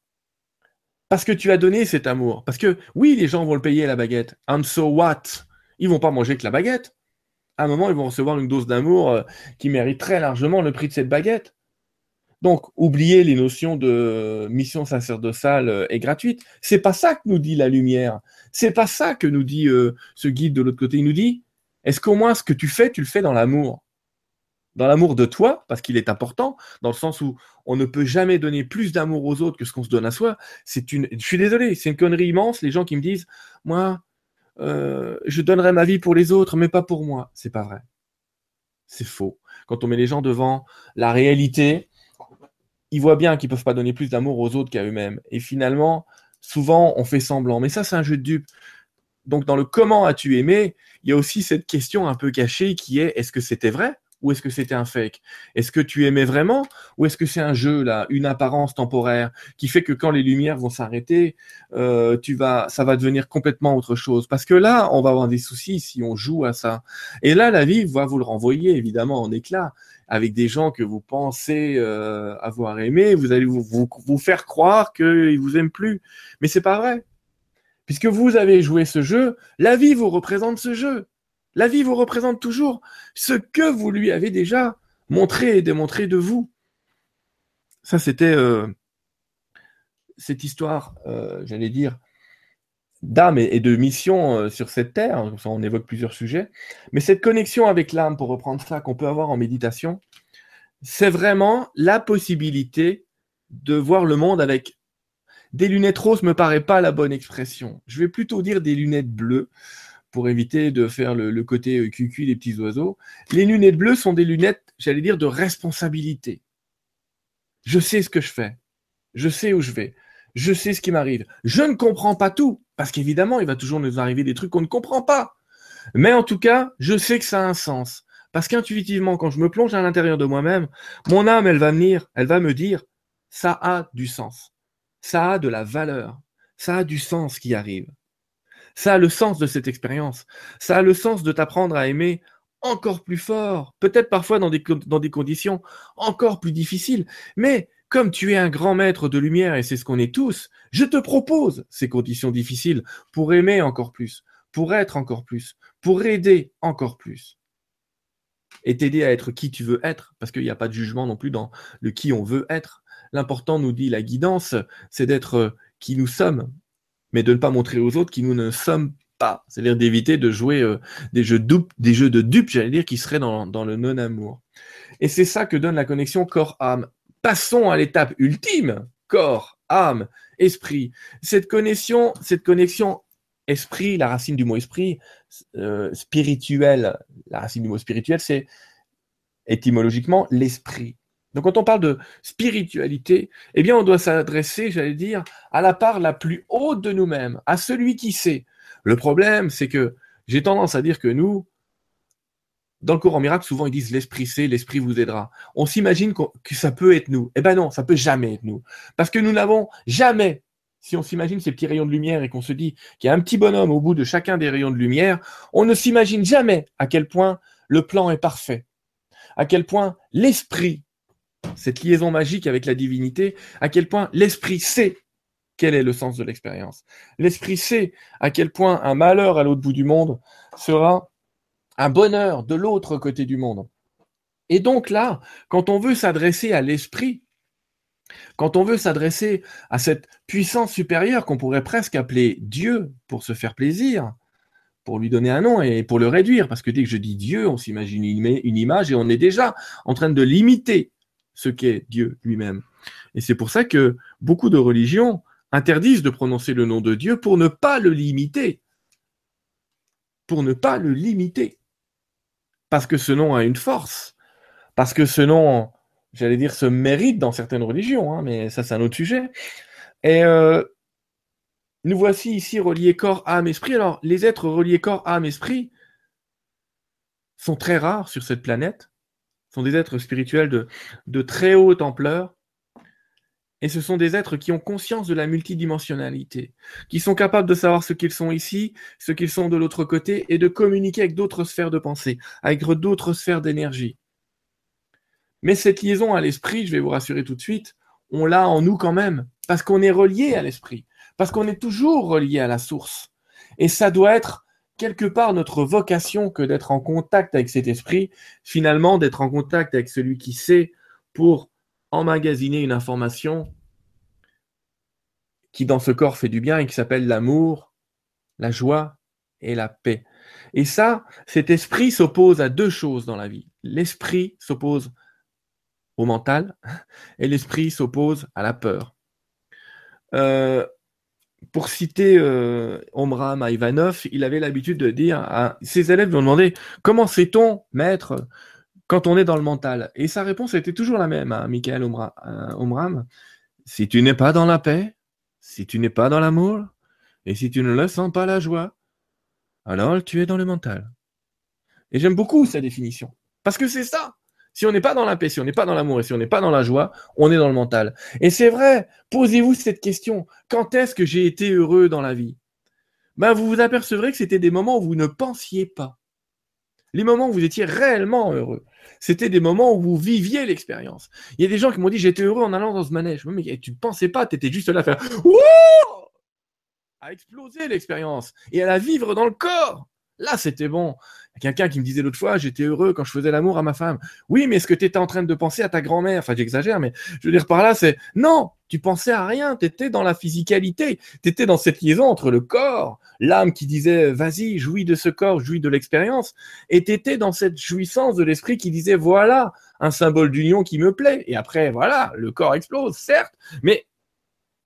Parce que tu as donné cet amour. Parce que oui, les gens vont le payer la baguette. And so what? Ils vont pas manger que la baguette à un moment, ils vont recevoir une dose d'amour euh, qui mérite très largement le prix de cette baguette. Donc, oubliez les notions de mission sacerdotale euh, et gratuite. C'est pas ça que nous dit la lumière. C'est pas ça que nous dit euh, ce guide de l'autre côté. Il nous dit, est-ce qu'au moins ce que tu fais, tu le fais dans l'amour? Dans l'amour de toi, parce qu'il est important, dans le sens où on ne peut jamais donner plus d'amour aux autres que ce qu'on se donne à soi. C'est une, je suis désolé, c'est une connerie immense. Les gens qui me disent, moi, euh, je donnerai ma vie pour les autres, mais pas pour moi. C'est pas vrai. C'est faux. Quand on met les gens devant la réalité, ils voient bien qu'ils peuvent pas donner plus d'amour aux autres qu'à eux-mêmes. Et finalement, souvent, on fait semblant. Mais ça, c'est un jeu de dupes. Donc, dans le comment as-tu aimé, il y a aussi cette question un peu cachée qui est est-ce que c'était vrai ou est-ce que c'était un fake? Est-ce que tu aimais vraiment ou est-ce que c'est un jeu là, une apparence temporaire qui fait que quand les lumières vont s'arrêter, euh, tu vas, ça va devenir complètement autre chose? Parce que là, on va avoir des soucis si on joue à ça. Et là, la vie va vous le renvoyer évidemment en éclat avec des gens que vous pensez euh, avoir aimés. Vous allez vous faire croire qu'ils vous aiment plus, mais c'est pas vrai. Puisque vous avez joué ce jeu, la vie vous représente ce jeu. La vie vous représente toujours ce que vous lui avez déjà montré et démontré de vous. Ça, c'était euh, cette histoire, euh, j'allais dire, d'âme et, de mission euh, sur cette terre. On évoque plusieurs sujets. Mais cette connexion avec l'âme, pour reprendre ça, qu'on peut avoir en méditation, c'est vraiment la possibilité de voir le monde avec des lunettes roses me paraît pas la bonne expression. Je vais plutôt dire des lunettes bleues pour éviter de faire le, côté euh, cucu des petits oiseaux. Les lunettes bleues sont des lunettes, j'allais dire, de responsabilité. Je sais ce que je fais. Je sais où je vais. Je sais ce qui m'arrive. Je ne comprends pas tout, parce qu'évidemment, il va toujours nous arriver des trucs qu'on ne comprend pas. Mais en tout cas, je sais que ça a un sens. Parce qu'intuitivement, quand je me plonge à l'intérieur de moi-même, mon âme, elle va venir, elle va me dire, ça a du sens. Ça a de la valeur. Ça a du sens qui arrive. Ça a le sens de cette expérience. Ça a le sens de t'apprendre à aimer encore plus fort, peut-être parfois dans des, conditions encore plus difficiles. Mais comme tu es un grand maître de lumière, et c'est ce qu'on est tous, je te propose ces conditions difficiles pour aimer encore plus, pour être encore plus, pour aider encore plus. Et t'aider à être qui tu veux être, parce qu'il n'y a pas de jugement non plus dans le qui on veut être. L'important, nous dit la guidance, c'est d'être qui nous sommes, mais de ne pas montrer aux autres qui nous ne sommes pas. C'est-à-dire d'éviter de jouer euh, des, jeux des jeux de dupes, j'allais dire, qui seraient dans, le non-amour. Et c'est ça que donne la connexion corps-âme. Passons à l'étape ultime, corps, âme, esprit. Cette connexion, cette connexion esprit, la racine du mot esprit, euh, spirituel, la racine du mot spirituel, c'est étymologiquement l'esprit. Donc quand on parle de spiritualité, eh bien on doit s'adresser, j'allais dire, à la part la plus haute de nous-mêmes, à celui qui sait. Le problème, c'est que j'ai tendance à dire que nous, dans le courant miracle, souvent ils disent l'esprit sait, l'esprit vous aidera. On s'imagine que ça peut être nous. Eh ben non, ça peut jamais être nous. Parce que nous n'avons jamais, si on s'imagine ces petits rayons de lumière et qu'on se dit qu'il y a un petit bonhomme au bout de chacun des rayons de lumière, on ne s'imagine jamais à quel point le plan est parfait, à quel point l'esprit cette liaison magique avec la divinité, à quel point l'esprit sait quel est le sens de l'expérience. L'esprit sait à quel point un malheur à l'autre bout du monde sera un bonheur de l'autre côté du monde. Et donc là, quand on veut s'adresser à l'esprit, quand on veut s'adresser à cette puissance supérieure qu'on pourrait presque appeler Dieu pour se faire plaisir, pour lui donner un nom et pour le réduire, parce que dès que je dis Dieu, on s'imagine une image et on est déjà en train de limiter ce qu'est Dieu lui-même. Et c'est pour ça que beaucoup de religions interdisent de prononcer le nom de Dieu pour ne pas le limiter. Pour ne pas le limiter. Parce que ce nom a une force. Parce que ce nom, j'allais dire, se mérite dans certaines religions, hein, mais ça c'est un autre sujet. Et euh, nous voici ici reliés corps, âme, esprit. Alors, les êtres reliés corps, âme, esprit sont très rares sur cette planète sont des êtres spirituels de, très haute ampleur. Et ce sont des êtres qui ont conscience de la multidimensionnalité, qui sont capables de savoir ce qu'ils sont ici, ce qu'ils sont de l'autre côté, et de communiquer avec d'autres sphères de pensée, avec d'autres sphères d'énergie. Mais cette liaison à l'esprit, je vais vous rassurer tout de suite, on l'a en nous quand même, parce qu'on est relié à l'esprit, parce qu'on est toujours relié à la source. Et ça doit être quelque part notre vocation que d'être en contact avec cet esprit, finalement d'être en contact avec celui qui sait pour emmagasiner une information qui dans ce corps fait du bien et qui s'appelle l'amour, la joie et la paix. Et ça, cet esprit s'oppose à deux choses dans la vie. L'esprit s'oppose au mental et l'esprit s'oppose à la peur. Euh, pour citer euh, Omram Ivanov, il avait l'habitude de dire à ses élèves lui ont demandé comment sait-on, maître, quand on est dans le mental? Et sa réponse était toujours la même à Michael euh, Omram. Si tu n'es pas dans la paix, si tu n'es pas dans l'amour, et si tu ne le sens pas la joie, alors tu es dans le mental. Et j'aime beaucoup sa définition. Parce que c'est ça. Si on n'est pas dans la paix, si on n'est pas dans l'amour et si on n'est pas dans la joie, on est dans le mental. Et c'est vrai, posez-vous cette question. Quand est-ce que j'ai été heureux dans la vie? Ben, Vous vous apercevrez que c'était des moments où vous ne pensiez pas. Les moments où vous étiez réellement heureux. C'était des moments où vous viviez l'expérience. Il y a des gens qui m'ont dit j'étais heureux en allant dans ce manège. Mais tu ne pensais pas, tu étais juste là à faire à exploser l'expérience et à la vivre dans le corps. Là, c'était bon. Quelqu'un qui me disait l'autre fois, j'étais heureux quand je faisais l'amour à ma femme. Oui, mais est-ce que tu étais en train de penser à ta grand-mère? Enfin, j'exagère, mais je veux dire par là, c'est non, tu pensais à rien, tu étais dans la physicalité, tu étais dans cette liaison entre le corps, l'âme qui disait vas-y, jouis de ce corps, jouis de l'expérience, et tu étais dans cette jouissance de l'esprit qui disait voilà, un symbole d'union qui me plaît. Et après, voilà, le corps explose, certes, mais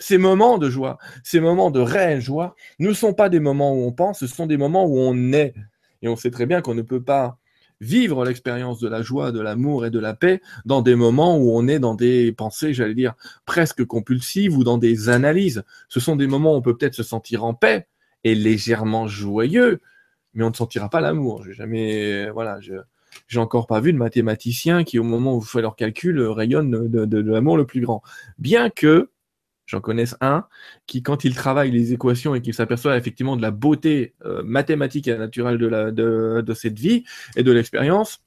ces moments de joie, ces moments de réelle joie, ne sont pas des moments où on pense, ce sont des moments où on est. Et on sait très bien qu'on ne peut pas vivre l'expérience de la joie, de l'amour et de la paix dans des moments où on est dans des pensées, j'allais dire, presque compulsives ou dans des analyses. Ce sont des moments où on peut peut-être se sentir en paix et légèrement joyeux, mais on ne sentira pas l'amour. J'ai jamais, voilà, je, j'ai encore pas vu de mathématiciens qui, au moment où vous faites leurs calculs, rayonnent de l'amour le plus grand. Bien que, J'en connais un qui, quand il travaille les équations et qu'il s'aperçoit effectivement de la beauté euh, mathématique et naturelle de, cette vie et de l'expérience,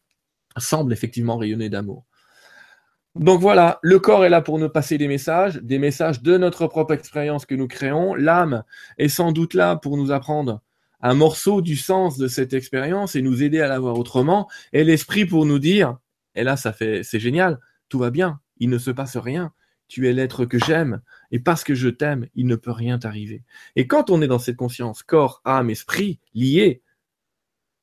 semble effectivement rayonner d'amour. Donc voilà, le corps est là pour nous passer des messages, des messages de notre propre expérience que nous créons. L'âme est sans doute là pour nous apprendre un morceau du sens de cette expérience et nous aider à la voir autrement. Et l'esprit pour nous dire, et là ça fait, c'est génial, tout va bien, il ne se passe rien tu es l'être que j'aime, et parce que je t'aime, il ne peut rien t'arriver. Et quand on est dans cette conscience, corps, âme, esprit, liés,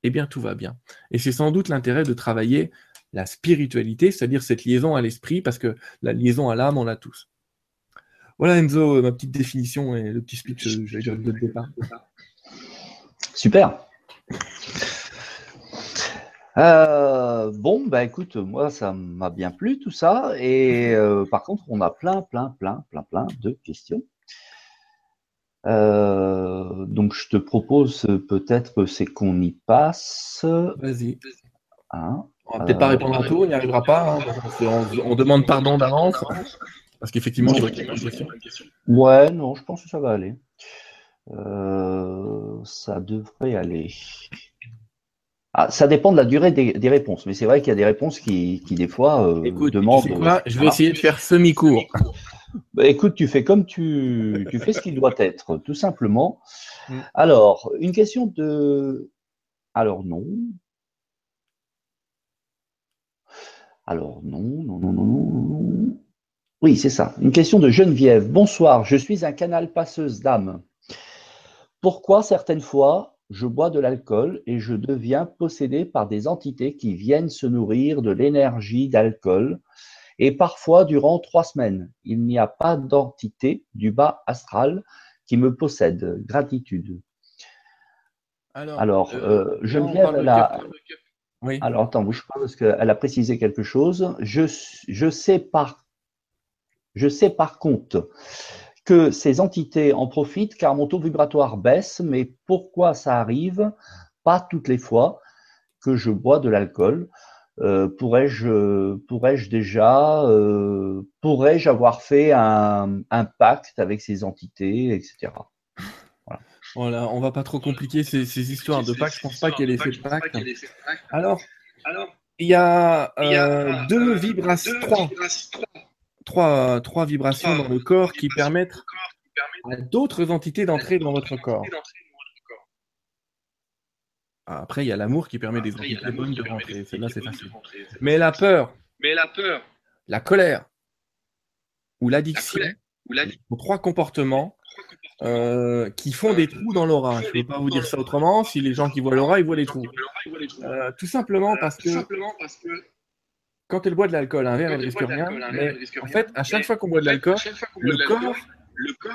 eh bien tout va bien. Et c'est sans doute l'intérêt de travailler la spiritualité, c'est-à-dire cette liaison à l'esprit, parce que la liaison à l'âme, on l'a tous. Voilà Enzo, ma petite définition et le petit speech de départ. Super. Euh, bon, bah écoute, moi ça m'a bien plu tout ça. Et euh, par contre, on a plein, plein, plein, plein, plein de questions. Euh, donc je te propose peut-être c'est qu'on y passe. Vas-y. Hein on va peut-être pas répondre à tout, on n'y arrivera pas. Hein. On, demande pardon d'avance. Parce qu'effectivement, je question. Ouais, non, je pense que ça va aller. ça devrait aller. Ah, ça dépend de la durée des, réponses, mais c'est vrai qu'il y a des réponses qui, qui des fois, euh, demandent. Quoi je vais essayer de faire semi-court. Bah, écoute, tu fais comme tu, tu fais ce qu'il doit être, tout simplement. Mm. Alors, une question de. Alors, non. Alors, non, non, non, non, non. Oui, c'est ça. Une question de Geneviève. Bonsoir, je suis un canal passeuse d'âme. Pourquoi certaines fois je bois de l'alcool et je deviens possédé par des entités qui viennent se nourrir de l'énergie d'alcool et parfois durant trois semaines. Il n'y a pas d'entité du bas astral qui me possède. Gratitude. Alors, euh, euh, Geneviève, elle a... Oui. Alors, attends, bouge pas parce qu'elle a précisé quelque chose. Je, je, sais par, je sais par contre que ces entités en profitent car mon taux vibratoire baisse, mais pourquoi ça arrive? Pas toutes les fois que je bois de l'alcool. Euh, pourrais-je pourrais-je déjà euh, pourrais-je avoir fait un, un, pacte avec ces entités, etc. Voilà. voilà on va pas trop compliquer ces, ces histoires de pacte. Je pense pas qu'elle ait fait de pacte. Alors, alors, il y a, euh, deux vibrations, trois, trois, trois vibrations dans le corps qui permettent à d'autres entités d'entrer dans votre corps. Après, il y a l'amour qui permet des entités bonnes de rentrer. Celle-là, c'est facile. Mais la peur, mais la peur, la colère ou l'addiction, ou trois comportements euh, qui font des trous dans l'aura. Je ne peux pas vous dire ça autrement. Si les gens qui voient l'aura, ils voient les trous. Euh, tout simplement parce que quand elle boit de l'alcool, un verre, elle ne risque rien. Mais en fait, à chaque fois qu'on boit de l'alcool, le corps,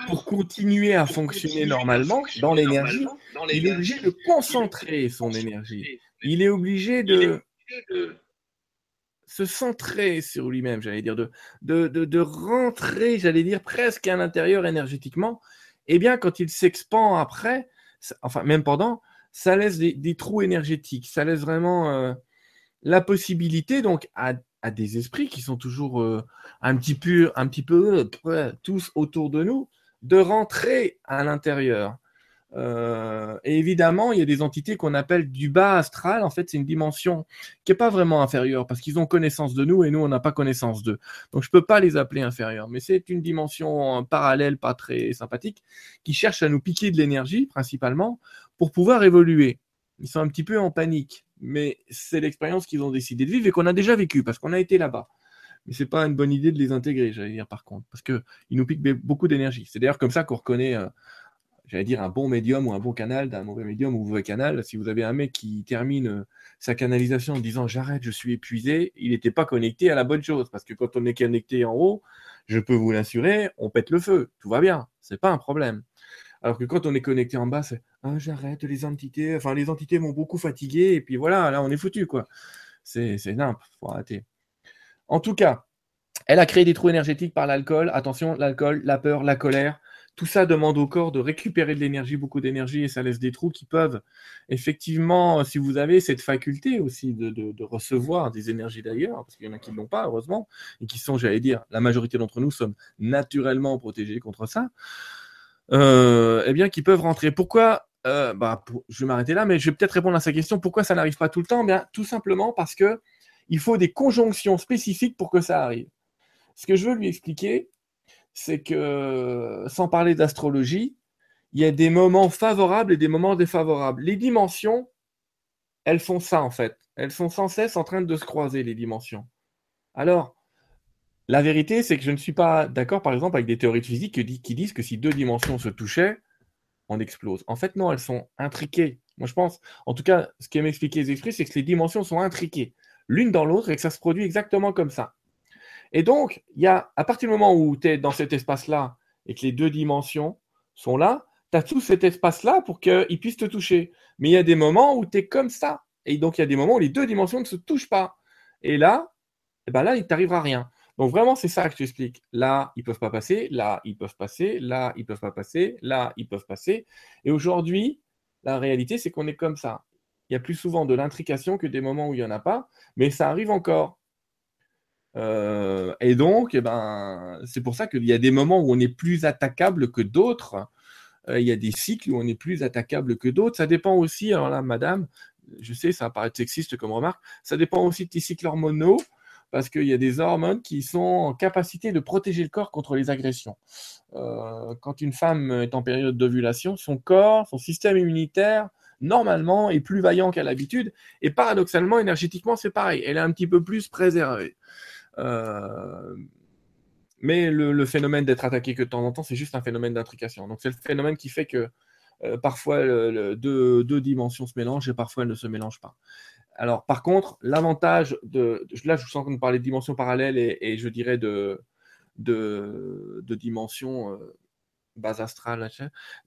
pour continuer à fonctionner normalement dans l'énergie, il est obligé de concentrer son énergie. Il est obligé de se centrer sur lui-même, j'allais dire, de, de, de, rentrer, j'allais dire, presque à l'intérieur énergétiquement. Eh bien, quand il s'expand après, enfin, même pendant, ça laisse des, trous énergétiques. Ça laisse vraiment. Euh, la possibilité donc à des esprits qui sont toujours euh, un petit peu, peu tous autour de nous, de rentrer à l'intérieur. Euh, et évidemment, il y a des entités qu'on appelle du bas astral. En fait, c'est une dimension qui n'est pas vraiment inférieure parce qu'ils ont connaissance de nous et nous, on n'a pas connaissance d'eux. Donc, je ne peux pas les appeler inférieures. Mais c'est une dimension parallèle, pas très sympathique, qui cherche à nous piquer de l'énergie, principalement, pour pouvoir évoluer. Ils sont un petit peu en panique. Mais c'est l'expérience qu'ils ont décidé de vivre et qu'on a déjà vécu parce qu'on a été là-bas. Mais c'est pas une bonne idée de les intégrer, j'allais dire, par contre, parce qu'ils nous piquent beaucoup d'énergie. C'est d'ailleurs comme ça qu'on reconnaît. Euh, j'allais dire, un bon médium ou un bon canal d'un mauvais médium ou un mauvais canal. Si vous avez un mec qui termine euh, sa canalisation en disant j'arrête, je suis épuisé, il n'était pas connecté à la bonne chose. Parce que quand on est connecté en haut, je peux vous l'assurer, on pète le feu. Tout va bien. C'est pas un problème. Alors que quand on est connecté en bas, c'est ah, j'arrête, les entités, enfin les entités m'ont beaucoup fatigué, et puis voilà, là on est foutu quoi. C'est nimp, faut arrêter. En tout cas, elle a créé des trous énergétiques par l'alcool. Attention, l'alcool, la peur, la colère, tout ça demande au corps de récupérer de l'énergie, beaucoup d'énergie, et ça laisse des trous qui peuvent, effectivement, si vous avez cette faculté aussi de, recevoir des énergies d'ailleurs, parce qu'il y en a qui ne l'ont pas, heureusement, et qui sont, j'allais dire, la majorité d'entre nous sommes naturellement protégés contre ça, euh, eh bien, qui peuvent rentrer. Pourquoi euh, bah, Je vais m'arrêter là, mais je vais peut-être répondre à sa question. Pourquoi ça n'arrive pas tout le temps? Bien, tout simplement parce que il faut des conjonctions spécifiques pour que ça arrive. Ce que je veux lui expliquer, c'est que, sans parler d'astrologie, il y a des moments favorables et des moments défavorables. Les dimensions, elles font ça en fait. Elles sont sans cesse en train de se croiser, les dimensions. Alors, la vérité, c'est que je ne suis pas d'accord, par exemple, avec des théories de physique qui disent que si deux dimensions se touchaient, on explose. En fait, non, elles sont intriquées. Moi, je pense, en tout cas, ce qui m'expliquait les esprits, c'est que les dimensions sont intriquées l'une dans l'autre et que ça se produit exactement comme ça. Et donc, il y a, à partir du moment où tu es dans cet espace-là et que les deux dimensions sont là, tu as tout cet espace-là pour qu'ils puissent te toucher. Mais il y a des moments où tu es comme ça. Et donc, il y a des moments où les deux dimensions ne se touchent pas. Et là, eh ben là, il t'arrivera rien. Donc vraiment, c'est ça que je t'explique. Là, ils peuvent pas passer. Là, ils peuvent passer. Là, ils peuvent pas passer. Là, ils peuvent passer. Et aujourd'hui, la réalité, c'est qu'on est comme ça. Il y a plus souvent de l'intrication que des moments où il n'y en a pas, mais ça arrive encore. Euh, et donc, eh ben, c'est pour ça qu'il y a des moments où on est plus attaquable que d'autres. Euh, il y a des cycles où on est plus attaquable que d'autres. Ça dépend aussi, alors là, madame, je sais, ça va paraître sexiste comme remarque, ça dépend aussi de tes cycles hormonaux, parce qu'il y a des hormones qui sont en capacité de protéger le corps contre les agressions. Euh, quand une femme est en période d'ovulation, son corps, son système immunitaire, normalement, est plus vaillant qu'à l'habitude, et paradoxalement, énergétiquement, c'est pareil, elle est un petit peu plus préservée. Euh, mais le, phénomène d'être attaqué que de temps en temps, c'est juste un phénomène d'intrication. Donc c'est le phénomène qui fait que euh, parfois deux, dimensions se mélangent et parfois elles ne se mélangent pas. Alors par contre, l'avantage de... Là, je vous sens qu'on parler de dimensions parallèles et, je dirais de, de, dimensions euh, base astrale,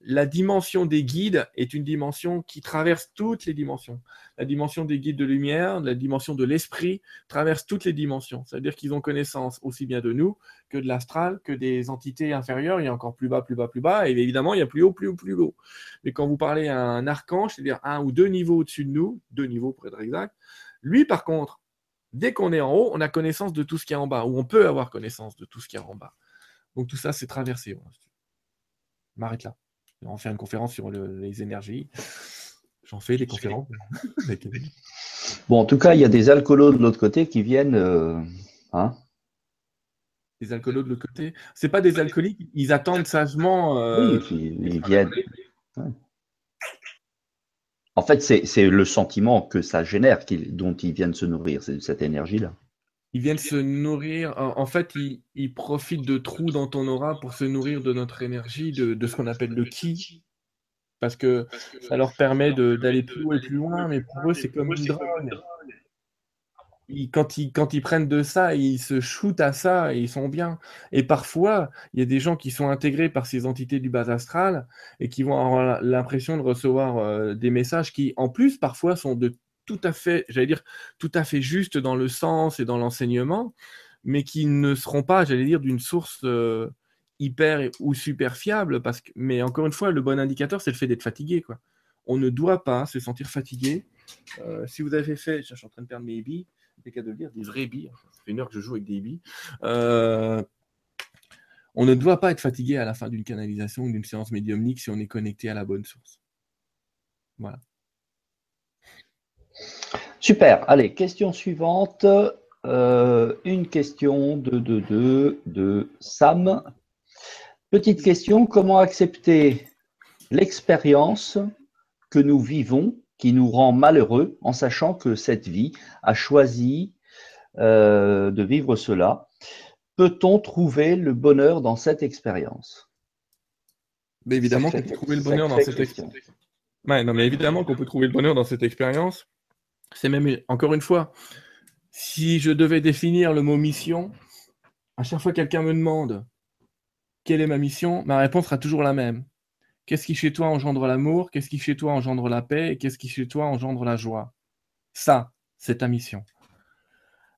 la dimension des guides est une dimension qui traverse toutes les dimensions. La dimension des guides de lumière, la dimension de l'esprit traverse toutes les dimensions. C'est-à-dire qu'ils ont connaissance aussi bien de nous que de l'astral, que des entités inférieures. Il y a encore plus bas, plus bas, plus bas. Et évidemment, il y a plus haut, plus haut, plus haut. Mais quand vous parlez à un archange, c'est-à-dire un ou deux niveaux au-dessus de nous, deux niveaux pour être exact, lui, par contre, dès qu'on est en haut, on a connaissance de tout ce qui est en bas, ou on peut avoir connaissance de tout ce qui est en bas. Donc tout ça, c'est traversé m'arrête là. On fait une conférence sur les énergies. J'en fais des conférences. bon, en tout cas, il y a des alcoolos de l'autre côté qui viennent. Euh, hein des alcoolos de l'autre côté C'est pas des alcooliques, ils attendent sagement. Euh, oui, ils, viennent. En fait, c'est le sentiment que ça génère dont ils viennent se nourrir, cette énergie-là. Ils viennent se nourrir. En, fait, ils, profitent de trous dans ton aura pour se nourrir de notre énergie, de, ce qu'on appelle le ki. Parce que ça leur permet d'aller plus haut et plus loin, mais pour eux, c'est comme une drogue. quand, ils, quand ils prennent de ça, ils se shootent à ça et ils sont bien. Et parfois, il y a des gens qui sont intégrés par ces entités du bas astral et qui vont avoir l'impression de recevoir euh, des messages qui, en plus, parfois sont de tout à fait, j'allais dire, tout à fait juste dans le sens et dans l'enseignement, mais qui ne seront pas, j'allais dire, d'une source euh, hyper ou super fiable. Parce que, mais encore une fois, le bon indicateur, c'est le fait d'être fatigué. On ne doit pas se sentir fatigué Euh, si vous avez fait, je suis en train de perdre mes billes, des cas de lire, des vrais billes, ça fait une heure que je joue avec des billes. Euh, on ne doit pas être fatigué à la fin d'une canalisation ou d'une séance médiumnique si on est connecté à la bonne source. Voilà. Super. Allez, question suivante. Euh, une question de, de, de, de Sam. Petite question, comment accepter l'expérience que nous vivons qui nous rend malheureux en sachant que cette vie a choisi euh, de vivre cela? Peut-on trouver le bonheur dans cette expérience? Mais évidemment qu'on peut trouver le bonheur dans cette expérience. Ouais, non, mais évidemment qu'on peut trouver le bonheur dans cette expérience. C'est même, encore une fois, si je devais définir le mot mission, à chaque fois que quelqu'un me demande quelle est ma mission, ma réponse sera toujours la même. Qu'est-ce qui chez toi engendre l'amour Qu'est-ce qui chez toi engendre la paix qu'est-ce qui chez toi engendre la joie Ça, c'est ta mission.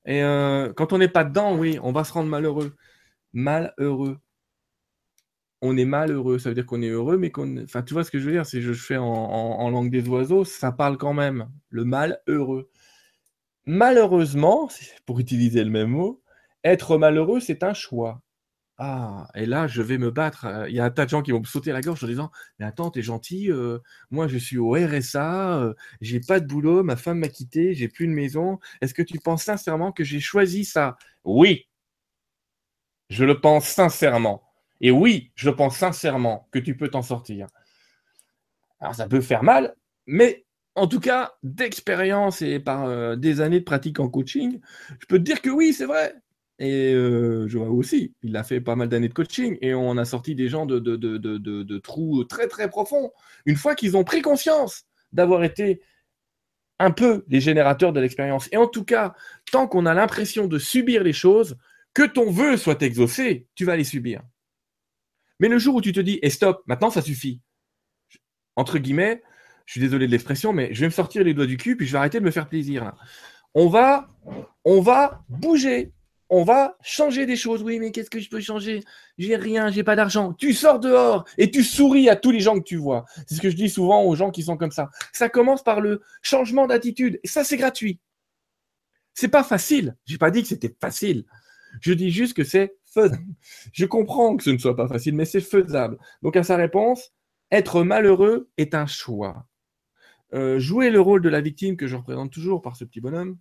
Et euh, quand on n'est pas dedans, oui, on va se rendre malheureux. Malheureux. On est malheureux, ça veut dire qu'on est heureux, mais qu'on. Enfin, tu vois ce que je veux dire Si je fais en langue des oiseaux, ça parle quand même. Le malheureux. Malheureusement, pour utiliser le même mot, être malheureux, c'est un choix. Ah, et là, je vais me battre. Euh, il y a un tas de gens qui vont me sauter à la gorge en disant Mais attends, t'es gentil, euh, moi je suis au RSA, euh, j'ai pas de boulot, ma femme m'a quitté, j'ai plus de maison. Est-ce que tu penses sincèrement que j'ai choisi ça? Oui, je le pense sincèrement. Et oui, je pense sincèrement que tu peux t'en sortir. Alors ça peut faire mal, mais en tout cas, d'expérience et par euh, des années de pratique en coaching, je peux te dire que oui, c'est vrai. Et euh, aussi, il a fait pas mal d'années de coaching et on a sorti des gens de trous très très profonds. Une fois qu'ils ont pris conscience d'avoir été un peu les générateurs de l'expérience. Et en tout cas, tant qu'on a l'impression de subir les choses, que ton vœu soit exaucé, tu vas les subir. Mais le jour où tu te dis, et stop, maintenant ça suffit, entre guillemets, je suis désolé de l'expression, mais je vais me sortir les doigts du cul, puis je vais arrêter de me faire plaisir. On va, on va bouger. On va changer des choses. Oui, mais qu'est-ce que je peux changer? J'ai rien, j'ai pas d'argent. Tu sors dehors et tu souris à tous les gens que tu vois. C'est ce que je dis souvent aux gens qui sont comme ça. Ça commence par le changement d'attitude. Et ça, c'est gratuit. C'est pas facile. J'ai pas dit que c'était facile. Je dis juste que c'est Je comprends que ce ne soit pas facile, mais c'est faisable. Donc à sa réponse, être malheureux est un choix. Euh, jouer le rôle de la victime que je représente toujours par ce petit bonhomme.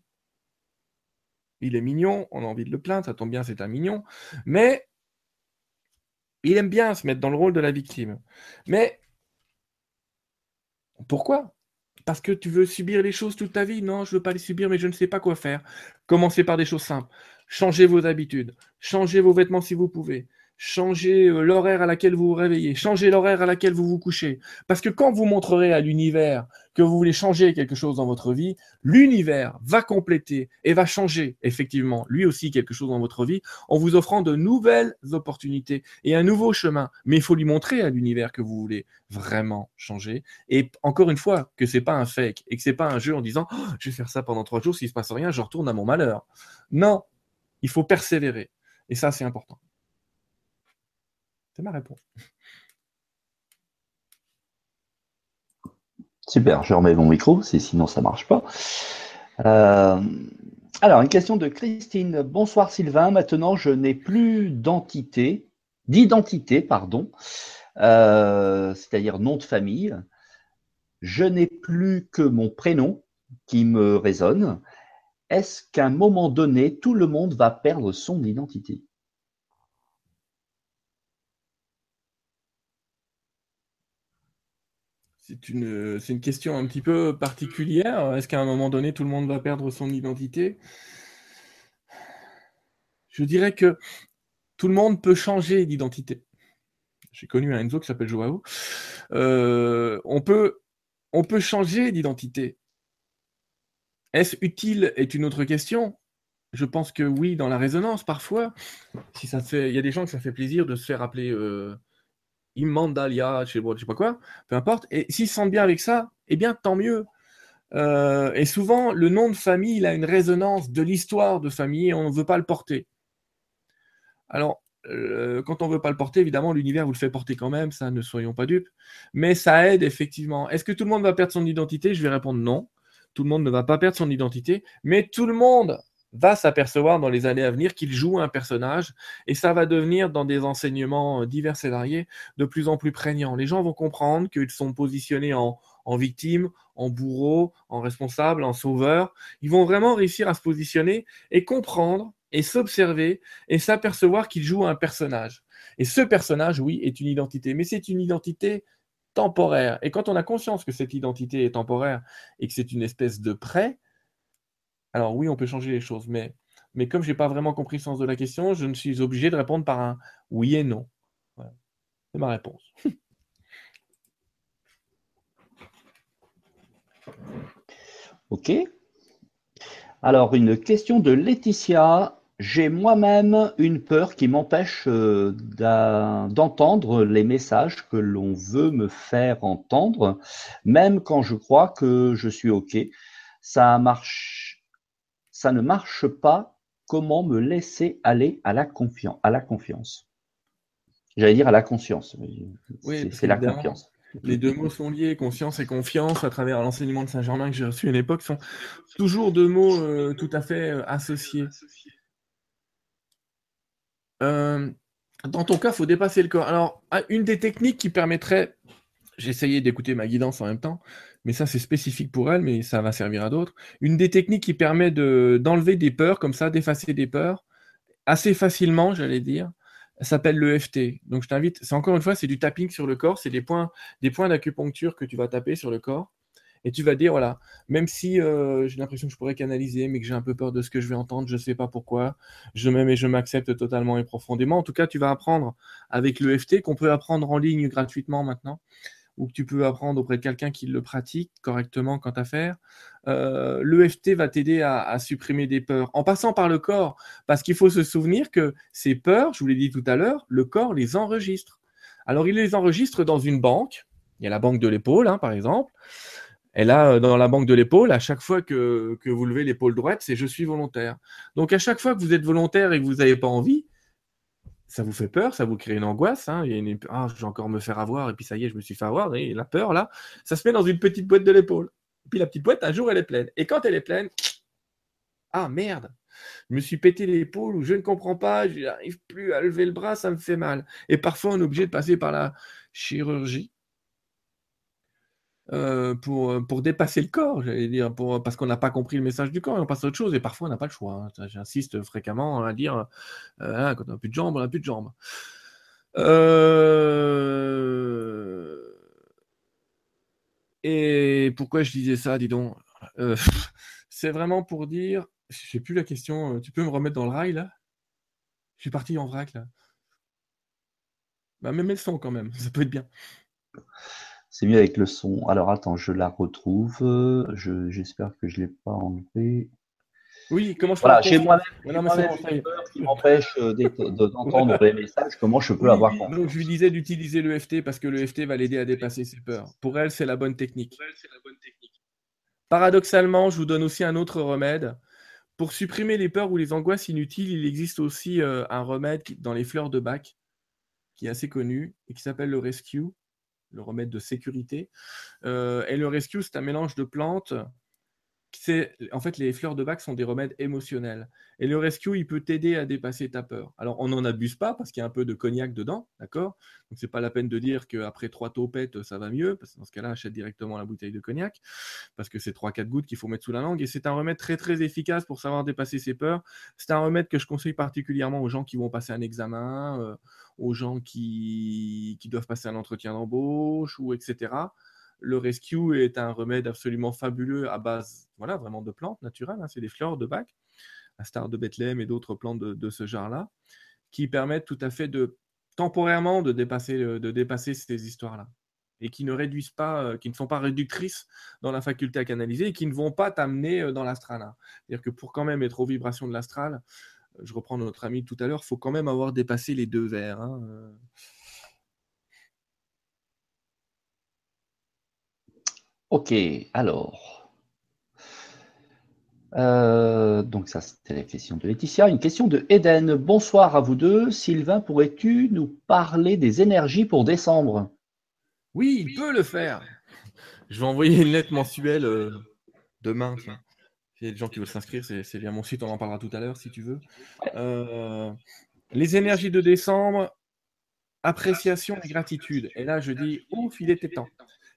Il est mignon, on a envie de le plaindre, ça tombe bien, c'est un mignon. Mais il aime bien se mettre dans le rôle de la victime. Mais pourquoi? Parce que tu veux subir les choses toute ta vie? Non, je ne veux pas les subir, mais je ne sais pas quoi faire. Commencez par des choses simples. Changez vos habitudes. Changez vos vêtements si vous pouvez changez euh, l'horaire à laquelle vous vous réveillez, changez l'horaire à laquelle vous vous couchez. Parce que quand vous montrerez à l'univers que vous voulez changer quelque chose dans votre vie, l'univers va compléter et va changer effectivement lui aussi quelque chose dans votre vie en vous offrant de nouvelles opportunités et un nouveau chemin. Mais il faut lui montrer à l'univers que vous voulez vraiment changer. Et encore une fois, que c'est pas un fake et que c'est pas un jeu en disant oh, je vais faire ça pendant trois jours, s'il se passe rien, je retourne à mon malheur. Non, il faut persévérer. Et ça, c'est important. C'est ma réponse. Super, je remets mon micro, sinon ça ne marche pas. Euh, alors, une question de Christine. Bonsoir Sylvain. Maintenant, je n'ai plus d'entité, d'identité, pardon, euh, c'est-à-dire nom de famille. Je n'ai plus que mon prénom qui me résonne. Est-ce qu'à un moment donné, tout le monde va perdre son identité? C'est une, question un petit peu particulière. Est-ce qu'à un moment donné, tout le monde va perdre son identité? Je dirais que tout le monde peut changer d'identité. J'ai connu un Enzo qui s'appelle Joao. Euh, on, peut, on peut changer d'identité. Est-ce utile est une autre question. Je pense que oui, dans la résonance, parfois. Si ça fait, il y a des gens que ça fait plaisir de se faire appeler euh, Immandalia, je sais, sais pas quoi, peu importe. Et s'ils se sentent bien avec ça, eh bien, tant mieux. Euh, et souvent, le nom de famille, il a une résonance de l'histoire de famille et on ne veut pas le porter. Alors, euh, quand on ne veut pas le porter, évidemment, l'univers vous le fait porter quand même, ça, ne soyons pas dupes. Mais ça aide effectivement. Est-ce que tout le monde va perdre son identité? Je vais répondre non. Tout le monde ne va pas perdre son identité, mais tout le monde va s'apercevoir dans les années à venir qu'il joue un personnage et ça va devenir dans des enseignements euh, divers et variés de plus en plus prégnants. Les gens vont comprendre qu'ils sont positionnés en, en victime, en bourreau, en responsable, en sauveur. Ils vont vraiment réussir à se positionner et comprendre et s'observer et s'apercevoir qu'ils jouent un personnage. Et ce personnage, oui, est une identité, mais c'est une identité temporaire. Et quand on a conscience que cette identité est temporaire et que c'est une espèce de prêt, alors oui, on peut changer les choses, mais, comme je n'ai pas vraiment compris le sens de la question, je ne suis obligé de répondre par un oui et non. C'est ma réponse. ok. Alors, une question de Laetitia. J'ai moi-même une peur qui m'empêche euh, d'entendre les messages que l'on veut me faire entendre, même quand je crois que je suis OK. Ça marche ça ne marche pas, comment me laisser aller à la confiance, à la confiance? J'allais dire à la conscience. Oui, c'est la confiance. Les deux mots sont liés, conscience et confiance, à travers l'enseignement de Saint-Germain que j'ai reçu à l'époque, sont toujours deux mots euh, tout à fait euh, associés. Euh, dans ton cas, il faut dépasser le corps. Alors, une des techniques qui permettrait, j'ai essayé d'écouter ma guidance en même temps, mais ça c'est spécifique pour elle, mais ça va servir à d'autres. Une des techniques qui permet de, d'enlever des peurs, comme ça, d'effacer des peurs, assez facilement, j'allais dire, s'appelle l'EFT. Donc je t'invite, c'est encore une fois, c'est du tapping sur le corps, c'est des points, d'acupuncture que tu vas taper sur le corps. Et tu vas dire, voilà, même si euh, j'ai l'impression que je pourrais canaliser, mais que j'ai un peu peur de ce que je vais entendre, je ne sais pas pourquoi, je m'aime et je m'accepte totalement et profondément. En tout cas, tu vas apprendre avec l'EFT, qu'on peut apprendre en ligne gratuitement maintenant, ou que tu peux apprendre auprès de quelqu'un qui le pratique correctement quant à faire. Euh, L'EFT va t'aider à, supprimer des peurs en passant par le corps, parce qu'il faut se souvenir que ces peurs, je vous l'ai dit tout à l'heure, le corps les enregistre. Alors il les enregistre dans une banque, il y a la banque de l'épaule hein, par exemple, et là, euh, dans la banque de l'épaule, à chaque fois que, que vous levez l'épaule droite, c'est je suis volontaire. Donc à chaque fois que vous êtes volontaire et que vous n'avez pas envie, ça vous fait peur, ça vous crée une angoisse. Hein. Ah, je vais encore me faire avoir, et puis ça y est, je me suis fait avoir. Et la peur, là, ça se met dans une petite boîte de l'épaule. Puis la petite boîte, un jour, elle est pleine. Et quand elle est pleine, ah merde, je me suis pété l'épaule ou je ne comprends pas, je n'arrive plus à lever le bras, ça me fait mal. Et parfois, on est obligé de passer par la chirurgie euh, pour, euh, pour dépasser le corps, j'allais dire, pour, parce qu'on n'a pas compris le message du corps et on passe à autre chose. Et parfois, on n'a pas le choix. Hein. J'insiste fréquemment à dire euh, hein, quand on n'a plus de jambes, on n'a plus de jambes. Et pourquoi je disais ça, dis donc? C'est vraiment pour dire, je sais plus la question, tu peux me remettre dans le rail là? Je suis parti en vrac là. Bah, même le son quand même, ça peut être bien. C'est mieux avec le son. Alors attends, je la retrouve. J'espère que je ne l'ai pas enlevée. Oui, comment je peux Voilà, chez moi-même, peur qui m'empêche euh, d'entendre les messages. Comment je peux avoir confiance Donc je lui disais d'utiliser l'EFT parce que l'EFT va l'aider à dépasser ses peurs. Pour elle, c'est la bonne technique. Paradoxalement, je vous donne aussi un autre remède. Pour supprimer les peurs ou les angoisses inutiles, il existe aussi euh, un remède dans les fleurs de bac qui est assez connu et qui s'appelle le Rescue le remède de sécurité. Euh, et le rescue, c'est un mélange de plantes en fait, les fleurs de bac sont des remèdes émotionnels. Et le rescue, il peut t'aider à dépasser ta peur. Alors, on n'en abuse pas parce qu'il y a un peu de cognac dedans, d'accord? Donc, c'est pas la peine de dire qu'après trois taupettes, ça va mieux, parce que dans ce cas-là, achète directement la bouteille de cognac, parce que c'est trois, quatre gouttes qu'il faut mettre sous la langue. Et c'est un remède très, très efficace pour savoir dépasser ses peurs. C'est un remède que je conseille particulièrement aux gens qui vont passer un examen, euh, aux gens qui, qui doivent passer un entretien d'embauche, ou etc le rescue est un remède absolument fabuleux à base, voilà, vraiment de plantes naturelles. Hein, c'est des fleurs de bac, à star de Bethléem et d'autres plantes de, ce genre-là, qui permettent tout à fait de temporairement de dépasser, ces histoires-là et qui ne réduisent pas, euh, qui ne sont pas réductrices dans la faculté à canaliser et qui ne vont pas t'amener euh, dans l'astral. Hein. C'est-à-dire que pour quand même être aux vibrations de l'astral, euh, je reprends notre ami tout à l'heure, il faut quand même avoir dépassé les deux verres. Hein, Ok, alors. Euh, donc ça, c'était la question de Laetitia. Une question de Eden. Bonsoir à vous deux. Sylvain, pourrais-tu nous parler des énergies pour décembre? Oui, il peut le faire. Je vais envoyer une lettre mensuelle euh, demain, tiens. Il y a des gens qui veulent s'inscrire, c'est via mon site, on en parlera tout à l'heure si tu veux. Euh, les énergies de décembre, appréciation et gratitude. Et là, je dis, ouf, il était temps.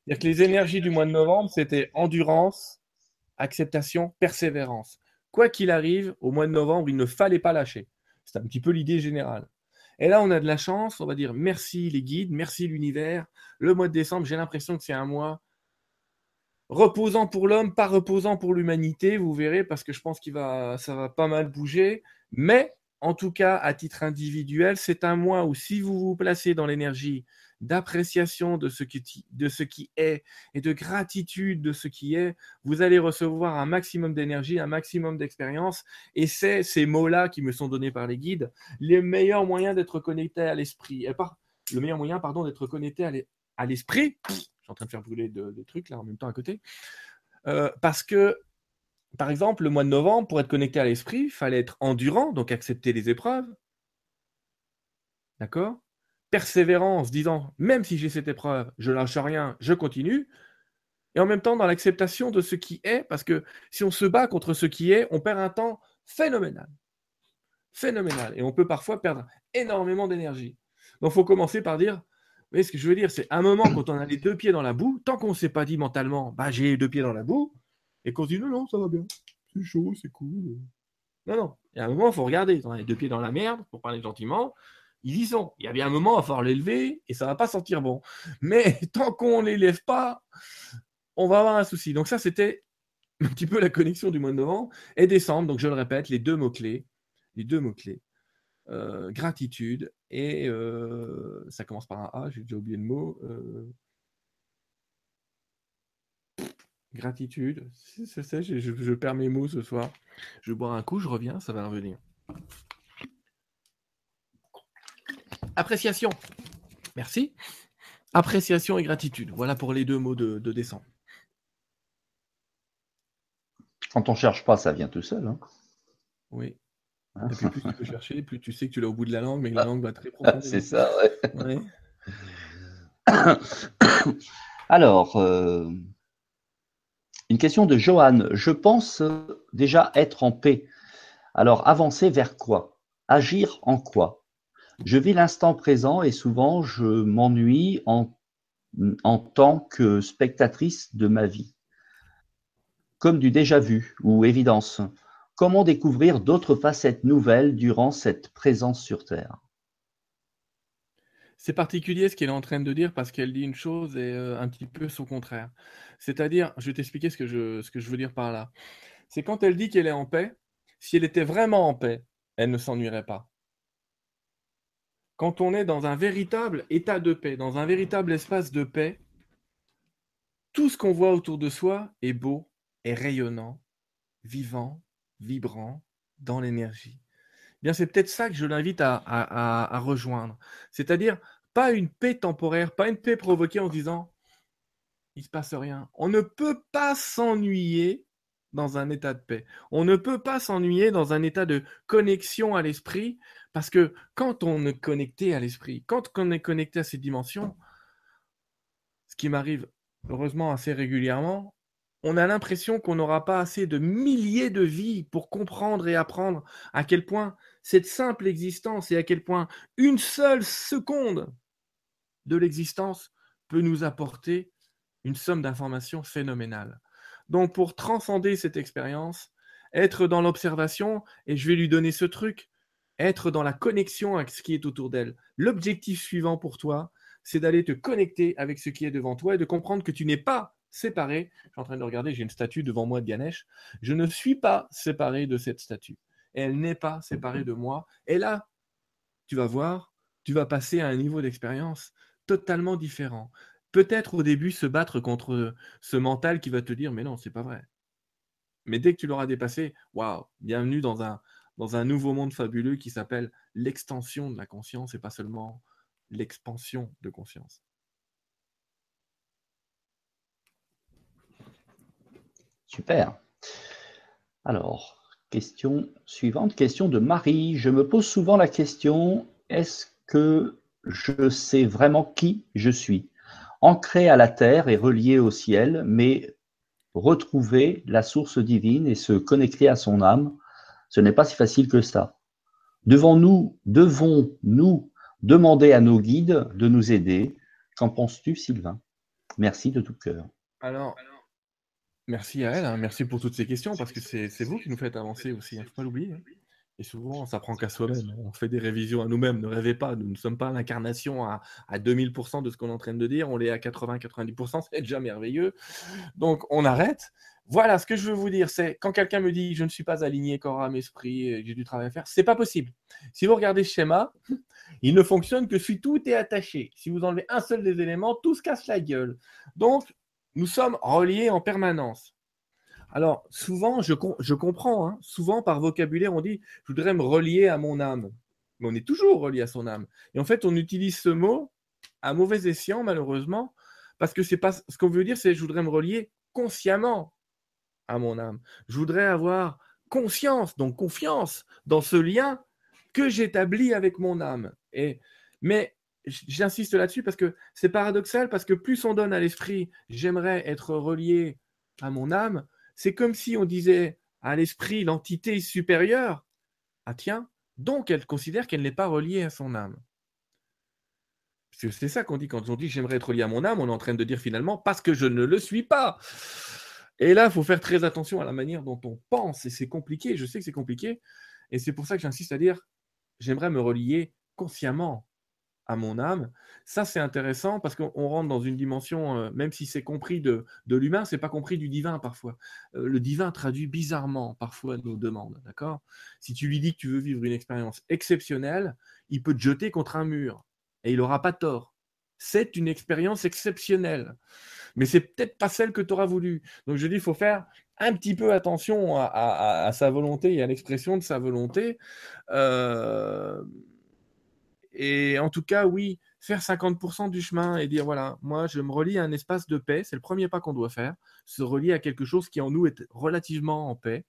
C'est-à-dire que les énergies du mois de novembre, c'était endurance, acceptation, persévérance. Quoi qu'il arrive, au mois de novembre, il ne fallait pas lâcher. C'est un petit peu l'idée générale. Et là, on a de la chance, on va dire merci les guides, merci l'univers. Le mois de décembre, j'ai l'impression que c'est un mois reposant pour l'homme, pas reposant pour l'humanité, vous verrez, parce que je pense qu'il va, ça va pas mal bouger. Mais en tout cas, à titre individuel, c'est un mois où si vous vous placez dans l'énergie d'appréciation de, ce qui, de ce qui est et de gratitude de ce qui est, vous allez recevoir un maximum d'énergie, un maximum d'expérience. Et c'est ces mots-là qui me sont donnés par les guides, les meilleurs moyens d'être connecté à l'esprit. Le meilleur moyen, pardon, d'être connecté à l'esprit. Je suis en train de faire brûler des trucs là en même temps à côté. Euh, parce que, par exemple, le mois de novembre, pour être connecté à l'esprit, il fallait être endurant, donc accepter les épreuves. D'accord? Persévérance, disant même si j'ai cette épreuve, je lâche rien, je continue. Et en même temps, dans l'acceptation de ce qui est, parce que si on se bat contre ce qui est, on perd un temps phénoménal. Phénoménal. Et on peut parfois perdre énormément d'énergie. Donc, il faut commencer par dire, vous voyez ce que je veux dire C'est un moment quand on a les deux pieds dans la boue, tant qu'on ne s'est pas dit mentalement, bah, j'ai les deux pieds dans la boue, et qu'on se dit, non, non, ça va bien, c'est chaud, c'est cool. Non, non. Il y a un moment, il faut regarder. On a les deux pieds dans la merde, pour parler gentiment ils y sont. Il y a bien un moment, il va falloir l'élever et ça va pas sentir bon. Mais tant qu'on ne l'élève pas, on va avoir un souci. Donc ça, c'était un petit peu la connexion du mois de novembre et décembre. Donc je le répète, les deux mots-clés. Les deux mots-clés. Euh, gratitude et euh, ça commence par un A, j'ai déjà oublié le mot. Euh, gratitude. Je, je perds mes mots ce soir. Je vais boire un coup, je reviens, ça va revenir. Appréciation. Merci. Appréciation et gratitude. Voilà pour les deux mots de, décembre. Quand on ne cherche pas, ça vient tout seul. Hein. Oui. Hein? Et puis plus tu peux chercher, plus tu sais que tu l'as au bout de la langue, mais la langue va très profondément. C'est ça, ouais. Alors, euh, une question de Johan. Je pense déjà être en paix. Alors, avancer vers quoi? Agir en quoi? Je vis l'instant présent et souvent je m'ennuie en, tant que spectatrice de ma vie, comme du déjà-vu ou évidence. Comment découvrir d'autres facettes nouvelles durant cette présence sur Terre? C'est particulier ce qu'elle est en train de dire parce qu'elle dit une chose et euh, un petit peu son contraire. C'est-à-dire, je vais t'expliquer ce, ce que je veux dire par là. C'est quand elle dit qu'elle est en paix, si elle était vraiment en paix, elle ne s'ennuierait pas quand on est dans un véritable état de paix, dans un véritable espace de paix, tout ce qu'on voit autour de soi est beau, est rayonnant, vivant, vibrant, dans l'énergie. Eh bien, c'est peut-être ça que je l'invite à, rejoindre. C'est-à-dire, pas une paix temporaire, pas une paix provoquée en disant il ne se passe rien. On ne peut pas s'ennuyer dans un état de paix. On ne peut pas s'ennuyer dans un état de connexion à l'esprit parce que quand on est connecté à l'esprit, quand on est connecté à ces dimensions, ce qui m'arrive heureusement assez régulièrement, on a l'impression qu'on n'aura pas assez de milliers de vies pour comprendre et apprendre à quel point cette simple existence et à quel point une seule seconde de l'existence peut nous apporter une somme d'informations phénoménales. Donc pour transcender cette expérience, être dans l'observation, et je vais lui donner ce truc, être dans la connexion avec ce qui est autour d'elle. L'objectif suivant pour toi, c'est d'aller te connecter avec ce qui est devant toi et de comprendre que tu n'es pas séparé. Je suis en train de regarder, j'ai une statue devant moi de Ganesh. Je ne suis pas séparé de cette statue. Elle n'est pas séparée de moi. Et là, tu vas voir, tu vas passer à un niveau d'expérience totalement différent. Peut-être au début se battre contre ce mental qui va te dire mais non, c'est pas vrai. Mais dès que tu l'auras dépassé, waouh, bienvenue dans un, dans un nouveau monde fabuleux qui s'appelle l'extension de la conscience et pas seulement l'expansion de conscience. Super. Alors, question suivante, question de Marie. Je me pose souvent la question, est-ce que je sais vraiment qui je suis? Ancré à la terre et relié au ciel, mais retrouver la source divine et se connecter à son âme. Ce n'est pas si facile que ça. Devons-nous devons nous demander à nos guides de nous aider Qu'en penses-tu, Sylvain? Merci de tout cœur. Alors, merci à elle, hein. merci pour toutes ces questions, parce que c'est vous qui nous faites avancer aussi, il hein. ne faut pas l'oublier. Hein. Et souvent, ça prend qu'à soi-même. On fait des révisions à nous-mêmes. Ne rêvez pas, nous ne sommes pas l'incarnation à, à 2000% de ce qu'on est en train de dire. On l'est à 80-90%, c'est déjà merveilleux. Donc, on arrête. Voilà, ce que je veux vous dire, c'est quand quelqu'un me dit je ne suis pas aligné corps, âme, esprit, j'ai du travail à faire, c'est pas possible. Si vous regardez ce schéma, il ne fonctionne que si tout est attaché. Si vous enlevez un seul des éléments, tout se casse la gueule. Donc, nous sommes reliés en permanence. Alors, souvent, je, comprends, hein. souvent par vocabulaire, on dit je voudrais me relier à mon âme. Mais on est toujours relié à son âme. Et en fait, on utilise ce mot à mauvais escient, malheureusement, parce que c'est pas ce qu'on veut dire, c'est je voudrais me relier consciemment à mon âme. Je voudrais avoir conscience, donc confiance dans ce lien que j'établis avec mon âme. Et, mais j'insiste là-dessus parce que c'est paradoxal, parce que plus on donne à l'esprit, j'aimerais être relié à mon âme, c'est comme si on disait à l'esprit, l'entité supérieure, ah tiens, donc elle considère qu'elle n'est pas reliée à son âme. C'est ça qu'on dit quand on dit j'aimerais être relié à mon âme, on est en train de dire finalement parce que je ne le suis pas. Et là, il faut faire très attention à la manière dont on pense, et c'est compliqué, je sais que c'est compliqué, et c'est pour ça que j'insiste à dire, j'aimerais me relier consciemment à mon âme. Ça, c'est intéressant parce qu'on rentre dans une dimension, euh, même si c'est compris de, de l'humain, c'est pas compris du divin parfois. Euh, le divin traduit bizarrement parfois nos demandes, d'accord? Si tu lui dis que tu veux vivre une expérience exceptionnelle, il peut te jeter contre un mur et il n'aura pas tort. C'est une expérience exceptionnelle mais c'est peut-être pas celle que tu auras voulu. Donc je dis, il faut faire un petit peu attention à, sa volonté et à l'expression de sa volonté. Euh, et en tout cas, oui, faire 50% du chemin et dire, voilà, moi, je me relie à un espace de paix, c'est le premier pas qu'on doit faire, se relier à quelque chose qui en nous est relativement en paix,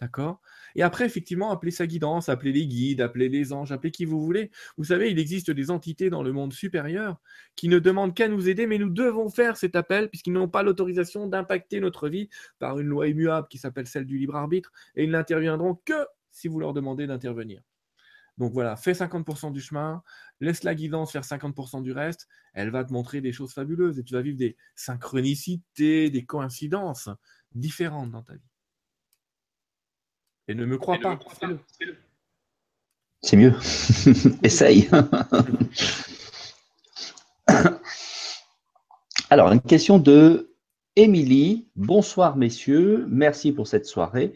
D'accord? Et après, effectivement, appelez sa guidance, appelez les guides, appelez les anges, appelez qui vous voulez. Vous savez, il existe des entités dans le monde supérieur qui ne demandent qu'à nous aider, mais nous devons faire cet appel puisqu'ils n'ont pas l'autorisation d'impacter notre vie par une loi immuable qui s'appelle celle du libre arbitre, et ils n'interviendront que si vous leur demandez d'intervenir. Donc voilà, fais 50% du chemin, laisse la guidance faire 50% du reste, elle va te montrer des choses fabuleuses et tu vas vivre des synchronicités, des coïncidences différentes dans ta vie. Et ne me crois pas. C'est mieux. Essaye. Alors, une question de Émilie. Bonsoir, messieurs. Merci pour cette soirée.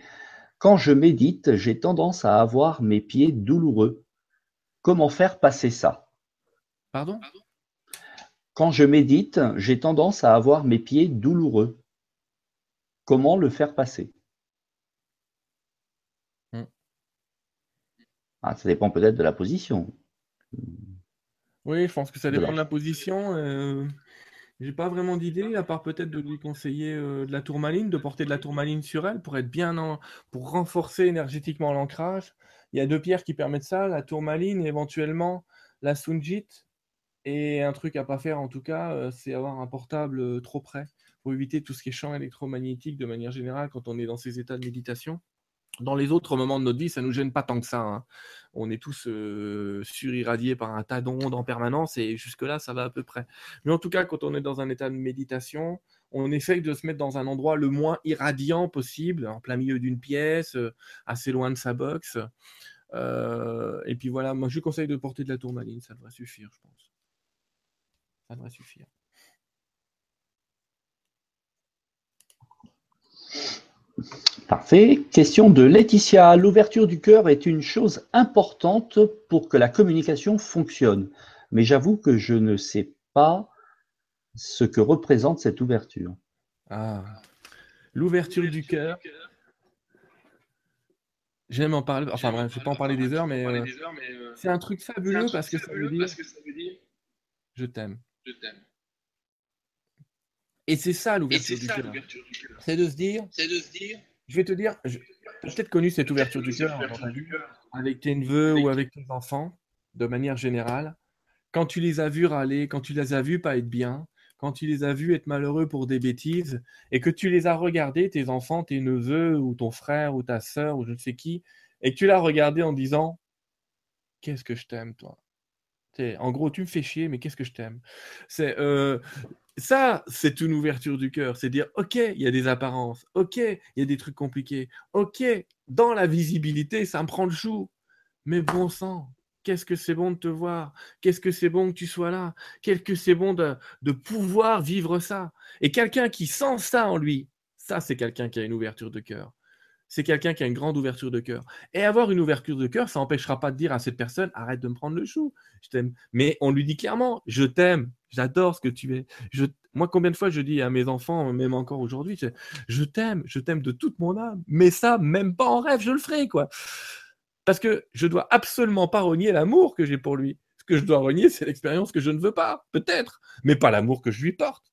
Quand je médite, j'ai tendance à avoir mes pieds douloureux. Comment faire passer ça? Pardon? Quand je médite, j'ai tendance à avoir mes pieds douloureux. Comment le faire passer? Ah, ça dépend peut-être de la position. Oui, je pense que ça dépend de la position. Euh, j'ai pas vraiment d'idée, à part peut-être de lui conseiller euh, de la tourmaline, de porter de la tourmaline sur elle pour être bien en, pour renforcer énergétiquement l'ancrage. Il y a deux pierres qui permettent ça, la tourmaline et éventuellement la sunjit. Et un truc à pas faire en tout cas, euh, c'est avoir un portable trop près pour éviter tout ce qui est champ électromagnétique de manière générale quand on est dans ces états de méditation dans les autres moments de notre vie, ça ne nous gêne pas tant que ça. Hein. On est tous euh, surirradiés par un tas d'ondes en permanence et jusque-là, ça va à peu près. Mais en tout cas, quand on est dans un état de méditation, on essaye de se mettre dans un endroit le moins irradiant possible, en plein milieu d'une pièce, euh, assez loin de sa box. Euh, et puis voilà, moi je conseille de porter de la tourmaline, ça devrait suffire, je pense. Ça devrait suffire. Parfait. Question de Laetitia. L'ouverture du cœur est une chose importante pour que la communication fonctionne. Mais j'avoue que je ne sais pas ce que représente cette ouverture. Ah, l'ouverture du cœur. J'aime en parler. Enfin bref, je ne vais pas en parler des heures, mais, euh, c'est un truc fabuleux parce que ça veut dire je t'aime. Je t'aime. Et c'est ça l'ouverture du cœur. C'est de se dire. C'est de se dire. Je vais te dire, tu as peut-être connu cette ouverture du cœur avec tes neveux ou avec tes enfants, de manière générale. Quand tu les as vus râler, quand tu les as vus pas être bien, quand tu les as vus être malheureux pour des bêtises et que tu les as regardés, tes enfants, tes neveux ou ton frère ou ta sœur ou je ne sais qui, et que tu l'as regardé en disant Qu'est-ce que je t'aime, toi? En gros, tu me fais chier, mais qu'est-ce que je t'aime? C'est euh, ça, c'est une ouverture du cœur. C'est dire Ok, il y a des apparences. Ok, il y a des trucs compliqués. Ok, dans la visibilité, ça me prend le chou. Mais bon sang, Qu'est-ce que c'est bon de te voir Qu'est-ce que c'est bon que tu sois là Qu'est-ce que c'est bon de, pouvoir vivre ça Et quelqu'un qui sent ça en lui, ça c'est quelqu'un qui a une ouverture de cœur. C'est quelqu'un qui a une grande ouverture de cœur. Et avoir une ouverture de cœur, ça n'empêchera pas de dire à cette personne arrête de me prendre le chou. Je t'aime. Mais on lui dit clairement je t'aime, j'adore ce que tu es. Moi, combien de fois je dis à mes enfants, même encore aujourd'hui, je t'aime, je t'aime de toute mon âme. Mais ça, même pas en rêve, je le ferai, quoi. Parce que je dois absolument pas renier l'amour que j'ai pour lui. Que je dois renier, c'est l'expérience que je ne veux pas, peut-être, mais pas l'amour que je lui porte.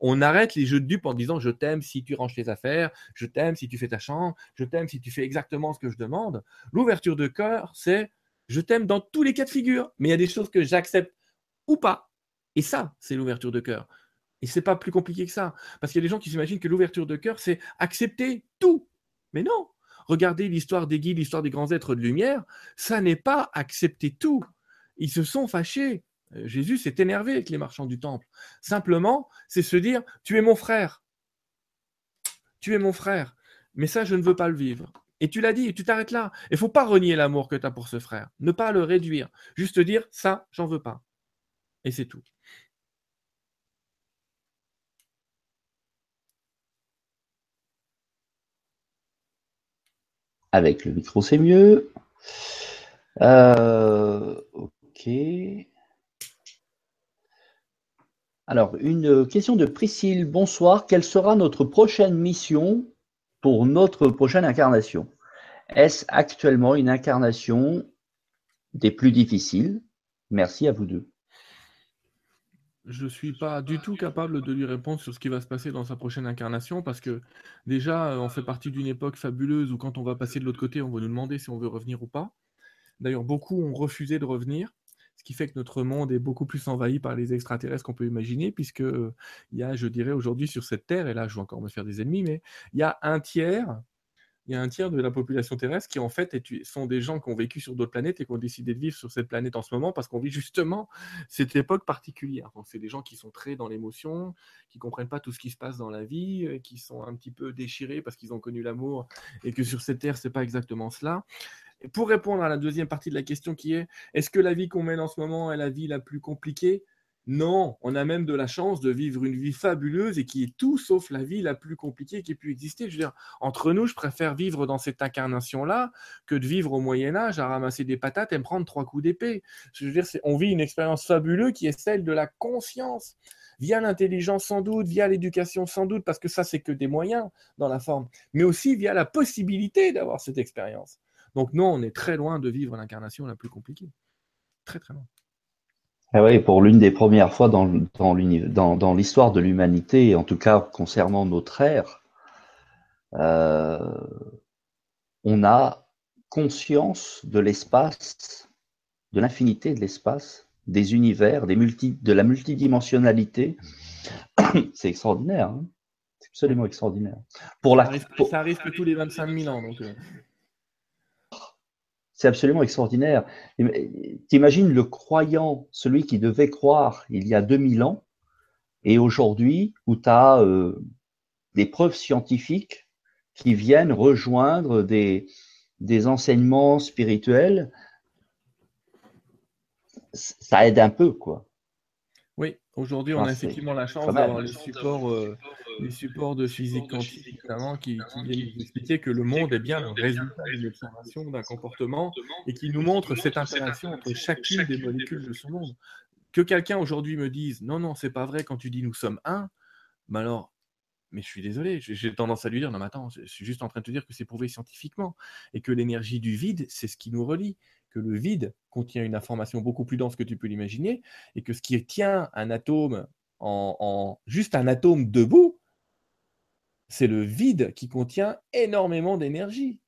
On arrête les jeux de dupes en disant je t'aime si tu ranges tes affaires, je t'aime si tu fais ta chambre, je t'aime si tu fais exactement ce que je demande. L'ouverture de cœur, c'est je t'aime dans tous les cas de figure, mais il y a des choses que j'accepte ou pas. Et ça, c'est l'ouverture de cœur. Et c'est pas plus compliqué que ça. Parce qu'il y a des gens qui s'imaginent que l'ouverture de cœur, c'est accepter tout. Mais non, Regardez l'histoire des guides, l'histoire des grands êtres de lumière, ça n'est pas accepter tout. Ils se sont fâchés. Euh, Jésus s'est énervé avec les marchands du temple. Simplement, c'est se dire, tu es mon frère. Tu es mon frère. Mais ça, je ne veux pas le vivre. Et tu l'as dit, tu t'arrêtes là. Il ne faut pas renier l'amour que tu as pour ce frère. Ne pas le réduire. Juste dire, ça, j'en veux pas. Et c'est tout. Avec le micro, c'est mieux. Euh. Alors, une question de Priscille. Bonsoir. Quelle sera notre prochaine mission pour notre prochaine incarnation? Est-ce actuellement une incarnation des plus difficiles? Merci à vous deux je ne suis pas du tout capable de lui répondre sur ce qui va se passer dans sa prochaine incarnation parce que déjà, on fait partie d'une époque fabuleuse où quand on va passer de l'autre côté, on va nous demander si on veut revenir ou pas. D'ailleurs, beaucoup ont refusé de revenir, ce qui fait que notre monde est beaucoup plus envahi par les extraterrestres qu'on peut imaginer, puisque il y a, je dirais, aujourd'hui sur cette Terre, et là je vais encore me faire des ennemis, mais il y a un tiers il y a un tiers de la population terrestre qui, en fait, sont des gens qui ont vécu sur d'autres planètes et qui ont décidé de vivre sur cette planète en ce moment parce qu'on vit justement cette époque particulière. Donc, c'est des gens qui sont très dans l'émotion, qui comprennent pas tout ce qui se passe dans la vie, euh, qui sont un petit peu déchirés parce qu'ils ont connu l'amour et que sur cette terre, c'est pas exactement cela. Pour répondre à la deuxième partie de la question qui est est-ce que la vie qu'on mène en ce moment est la vie la plus compliquée? Non, on a même de la chance de vivre une vie fabuleuse et qui est tout sauf la vie la plus compliquée qui ait pu exister. Je veux entre nous, je préfère vivre dans cette incarnation-là que de vivre au Moyen Âge à ramasser des patates et me prendre trois coups d'épée. Je veux dire, on vit une expérience fabuleuse qui est celle de la conscience via l'intelligence sans doute, via l'éducation sans doute, parce que ça, c'est que des moyens dans la forme, mais aussi via la possibilité d'avoir cette expérience. Donc non, on est très loin de vivre l'incarnation la plus compliquée. Très, très loin. Ah oui, pour l'une des premières fois dans, dans, l'histoire de l'humanité, en tout cas concernant notre ère, euh, on a conscience de l'espace, de l'infinité de l'espace, des univers, des multi, de la multidimensionnalité. C'est extraordinaire. Hein C'est absolument extraordinaire. Pour ça, arrive, ça arrive que tous les 25 000 ans. Donc, euh. C'est absolument extraordinaire. T'imagines le croyant, celui qui devait croire il y a 2000 ans, et aujourd'hui, où tu as euh, des preuves scientifiques qui viennent rejoindre des, des enseignements spirituels, ça aide un peu, quoi. Oui, aujourd'hui, on a effectivement la chance d'avoir les supports, euh, les supports de physique quantique, notamment, qui, viennent nous expliquer que le monde est bien le résultat d'une observation, d'un comportement, et qui nous montre cette interaction entre chacune des molécules de ce monde. Que quelqu'un aujourd'hui me dise non, non, c'est pas vrai quand tu dis nous sommes un, mais alors, mais je suis désolé, j'ai tendance à lui dire non, mais attends, je suis juste en train de te dire que c'est prouvé scientifiquement, et que l'énergie du vide, c'est ce qui nous relie que le vide contient une information beaucoup plus dense que tu peux l'imaginer, et que ce qui tient un atome en, juste un atome debout, c'est le vide qui contient énormément d'énergie.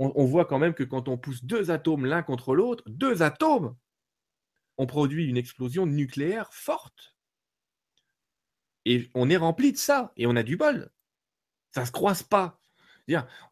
On, voit quand même que quand on pousse deux atomes l'un contre l'autre, deux atomes, on produit une explosion nucléaire forte. Et on est rempli de ça, et on a du bol. Ça ne se croise pas.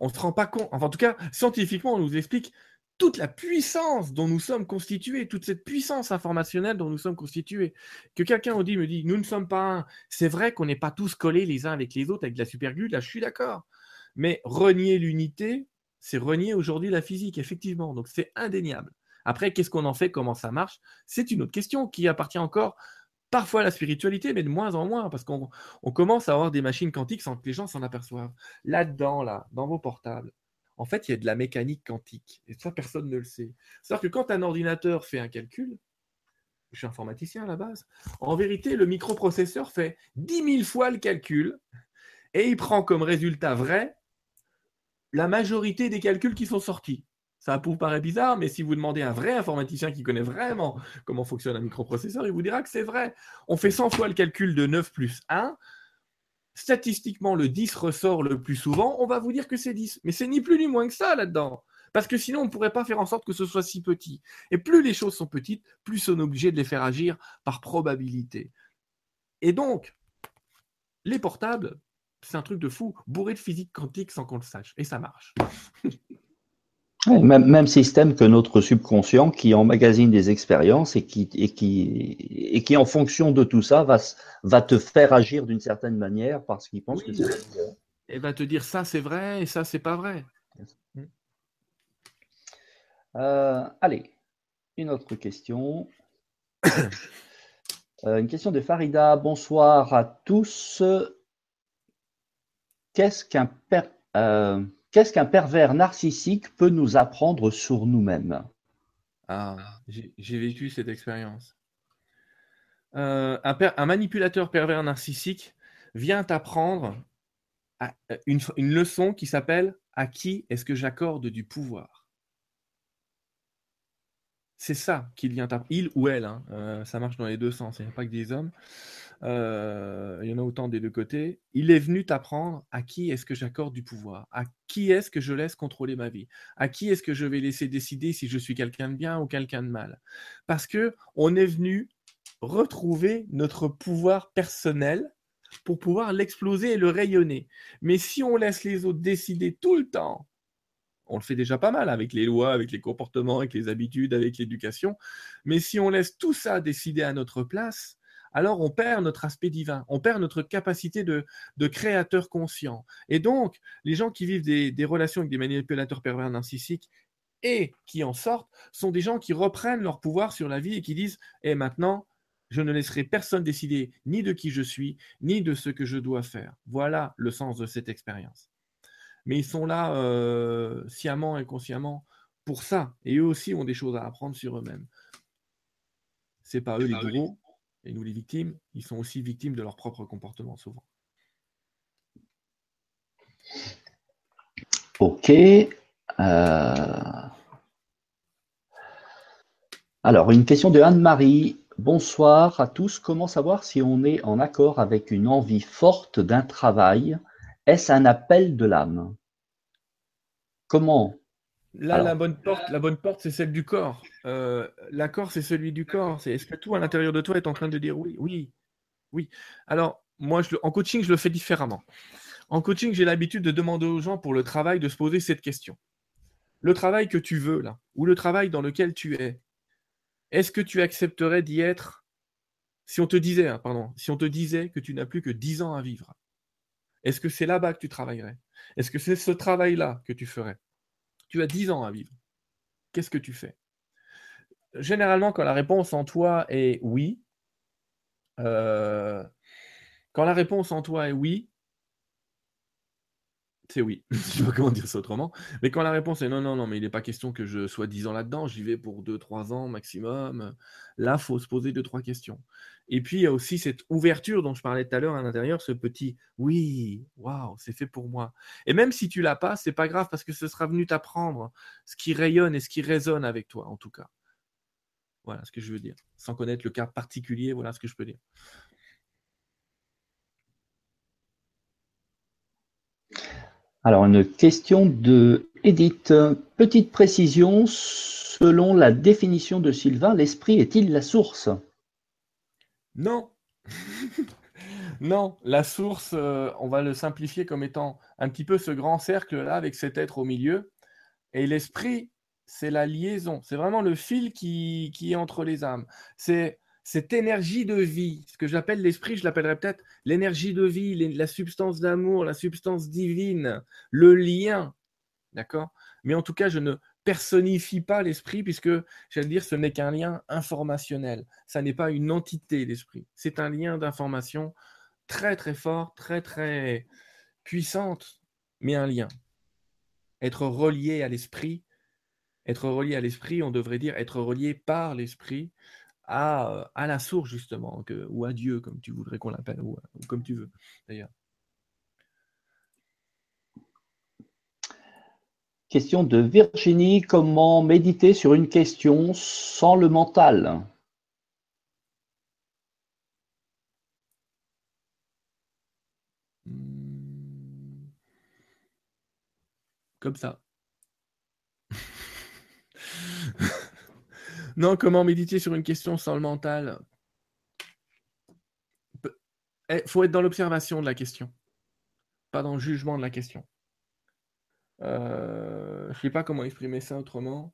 On ne se rend pas compte. Enfin, en tout cas, scientifiquement, on nous explique toute la puissance dont nous sommes constitués, toute cette puissance informationnelle dont nous sommes constitués. Que quelqu'un me dit, nous ne sommes pas un. C'est vrai qu'on n'est pas tous collés les uns avec les autres avec de la superglue, là je suis d'accord. Mais renier l'unité, c'est renier aujourd'hui la physique, effectivement. Donc c'est indéniable. Après, qu'est-ce qu'on en fait, comment ça marche? C'est une autre question qui appartient encore parfois à la spiritualité, mais de moins en moins, parce qu'on commence à avoir des machines quantiques sans que les gens s'en aperçoivent. Là-dedans, là, dans vos portables, en fait, il y a de la mécanique quantique. Et ça, personne ne le sait. C'est-à-dire que quand un ordinateur fait un calcul, je suis informaticien à la base, en vérité, le microprocesseur fait 10 000 fois le calcul et il prend comme résultat vrai la majorité des calculs qui sont sortis. Ça vous paraît bizarre, mais si vous demandez à un vrai informaticien qui connaît vraiment comment fonctionne un microprocesseur, il vous dira que c'est vrai. On fait 100 fois le calcul de 9 plus 1, statistiquement, le 10 ressort le plus souvent, on va vous dire que c'est 10. Mais c'est ni plus ni moins que ça là-dedans. Parce que sinon, on ne pourrait pas faire en sorte que ce soit si petit. Et plus les choses sont petites, plus on est obligé de les faire agir par probabilité. Et donc, les portables, c'est un truc de fou, bourré de physique quantique sans qu'on le sache. Et ça marche. Même, même, système que notre subconscient qui emmagasine des expériences et qui, et qui, et qui en fonction de tout ça, va, va te faire agir d'une certaine manière parce qu'il pense que c'est vrai. Et va te dire ça c'est vrai et ça c'est pas vrai. Euh, allez, une autre question. Euh, une question de Farida. Bonsoir à tous. Qu'est-ce qu'un père. Euh, Qu'est-ce qu'un pervers narcissique peut nous apprendre sur nous-mêmes Ah, j'ai vécu cette expérience. Euh, un, manipulateur pervers narcissique vient t'apprendre euh, une, leçon qui s'appelle À qui est-ce que j'accorde du pouvoir? C'est ça qu'il vient t'apprendre. Il ou elle, hein, euh, ça marche dans les deux sens, il n'y a pas que des hommes. Euh, il y en a autant des deux côtés. Il est venu t'apprendre à qui est-ce que j'accorde du pouvoir, à qui est-ce que je laisse contrôler ma vie, à qui est-ce que je vais laisser décider si je suis quelqu'un de bien ou quelqu'un de mal. Parce que on est venu retrouver notre pouvoir personnel pour pouvoir l'exploser et le rayonner. Mais si on laisse les autres décider tout le temps, on le fait déjà pas mal avec les lois, avec les comportements, avec les habitudes, avec l'éducation, mais si on laisse tout ça décider à notre place, alors on perd notre aspect divin, on perd notre capacité de, créateur conscient. Et donc, les gens qui vivent des, relations avec des manipulateurs pervers narcissiques et qui en sortent sont des gens qui reprennent leur pouvoir sur la vie et qui disent Et eh, maintenant, je ne laisserai personne décider ni de qui je suis, ni de ce que je dois faire. Voilà le sens de cette expérience. Mais ils sont là euh, sciemment et consciemment pour ça. Et eux aussi ont des choses à apprendre sur eux-mêmes. C'est pas eux les bourreaux, et nous, les victimes, ils sont aussi victimes de leur propre comportement souvent. Ok. Euh, alors, une question de Anne-Marie. Bonsoir à tous. Comment savoir si on est en accord avec une envie forte d'un travail? Est-ce un appel de l'âme? Comment? Là, la bonne porte, la bonne porte, c'est celle du corps. Euh, l'accord, c'est celui du corps. C'est est-ce que tout à l'intérieur de toi est en train de dire oui, oui, oui. Alors, moi, je, en coaching, je le fais différemment. En coaching, j'ai l'habitude de demander aux gens pour le travail de se poser cette question. Le travail que tu veux là, ou le travail dans lequel tu es, est-ce que tu accepterais d'y être si on te disait, hein, pardon, si on te disait que tu n'as plus que 10 ans à vivre? Est-ce que c'est là-bas que tu travaillerais? Est-ce que c'est ce travail-là que tu ferais? Tu as 10 ans à vivre. Qu'est-ce que tu fais? Généralement, quand la réponse en toi est oui, euh, quand la réponse en toi est oui, oui. je ne sais pas comment dire ça autrement. Mais quand la réponse est non, non, non, mais il n'est pas question que je sois 10 ans là-dedans, j'y vais pour 2-3 ans maximum. Là, il faut se poser 2-3 questions. Et puis, il y a aussi cette ouverture dont je parlais tout à l'heure à l'intérieur, ce petit oui, waouh, c'est fait pour moi. Et même si tu l'as pas, c'est pas grave parce que ce sera venu t'apprendre ce qui rayonne et ce qui résonne avec toi, en tout cas. Voilà ce que je veux dire. Sans connaître le cas particulier, voilà ce que je peux dire. Alors, une question de Edith. Petite précision, selon la définition de Sylvain, l'esprit est-il la source? Non. Non, la source, euh, on va le simplifier comme étant un petit peu ce grand cercle-là avec cet être au milieu. Et l'esprit, c'est la liaison. C'est vraiment le fil qui, qui est entre les âmes. C'est cette énergie de vie, ce que j'appelle l'esprit, je l'appellerais peut-être l'énergie de vie, la substance d'amour, la substance divine, le lien. D'accord? Mais en tout cas, je ne personnifie pas l'esprit puisque, j'allais dire, ce n'est qu'un lien informationnel. Ça n'est pas une entité, l'esprit. C'est un lien d'information très, très fort, très, très puissante, mais un lien. Être relié à l'esprit, être relié à l'esprit, on devrait dire être relié par l'esprit, à, à la source, justement, que, ou à Dieu, comme tu voudrais qu'on l'appelle, ou, ou, comme tu veux, d'ailleurs. Question de Virginie, comment méditer sur une question sans le mental? Hmm. Comme ça. Non, comment méditer sur une question sans le mental? Il eh, faut être dans l'observation de la question, pas dans le jugement de la question. Euh, je ne sais pas comment exprimer ça autrement.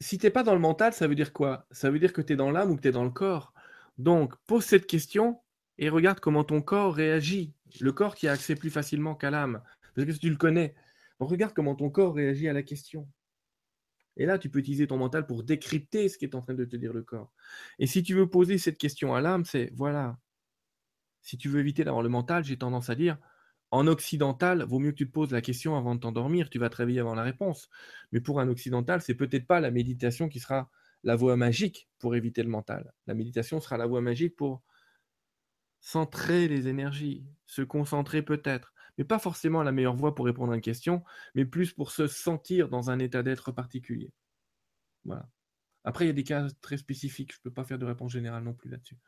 Si tu n'es pas dans le mental, ça veut dire quoi? Ça veut dire que tu es dans l'âme ou que tu es dans le corps. Donc, pose cette question et regarde comment ton corps réagit. Le corps qui a accès plus facilement qu'à l'âme. Parce que tu le connais. regarde comment ton corps réagit à la question. Et là, tu peux utiliser ton mental pour décrypter ce qui est en train de te dire le corps. Et si tu veux poser cette question à l'âme, c'est voilà. Si tu veux éviter d'avoir le mental, j'ai tendance à dire en occidental, vaut mieux que tu te poses la question avant de t'endormir, tu vas te réveiller avant la réponse. Mais pour un occidental, c'est peut-être pas la méditation qui sera la voie magique pour éviter le mental. La méditation sera la voie magique pour centrer les énergies, se concentrer peut-être mais pas forcément la meilleure voie pour répondre à une question, mais plus pour se sentir dans un état d'être particulier. Voilà. Après, il y a des cas très spécifiques. Je ne peux pas faire de réponse générale non plus là-dessus.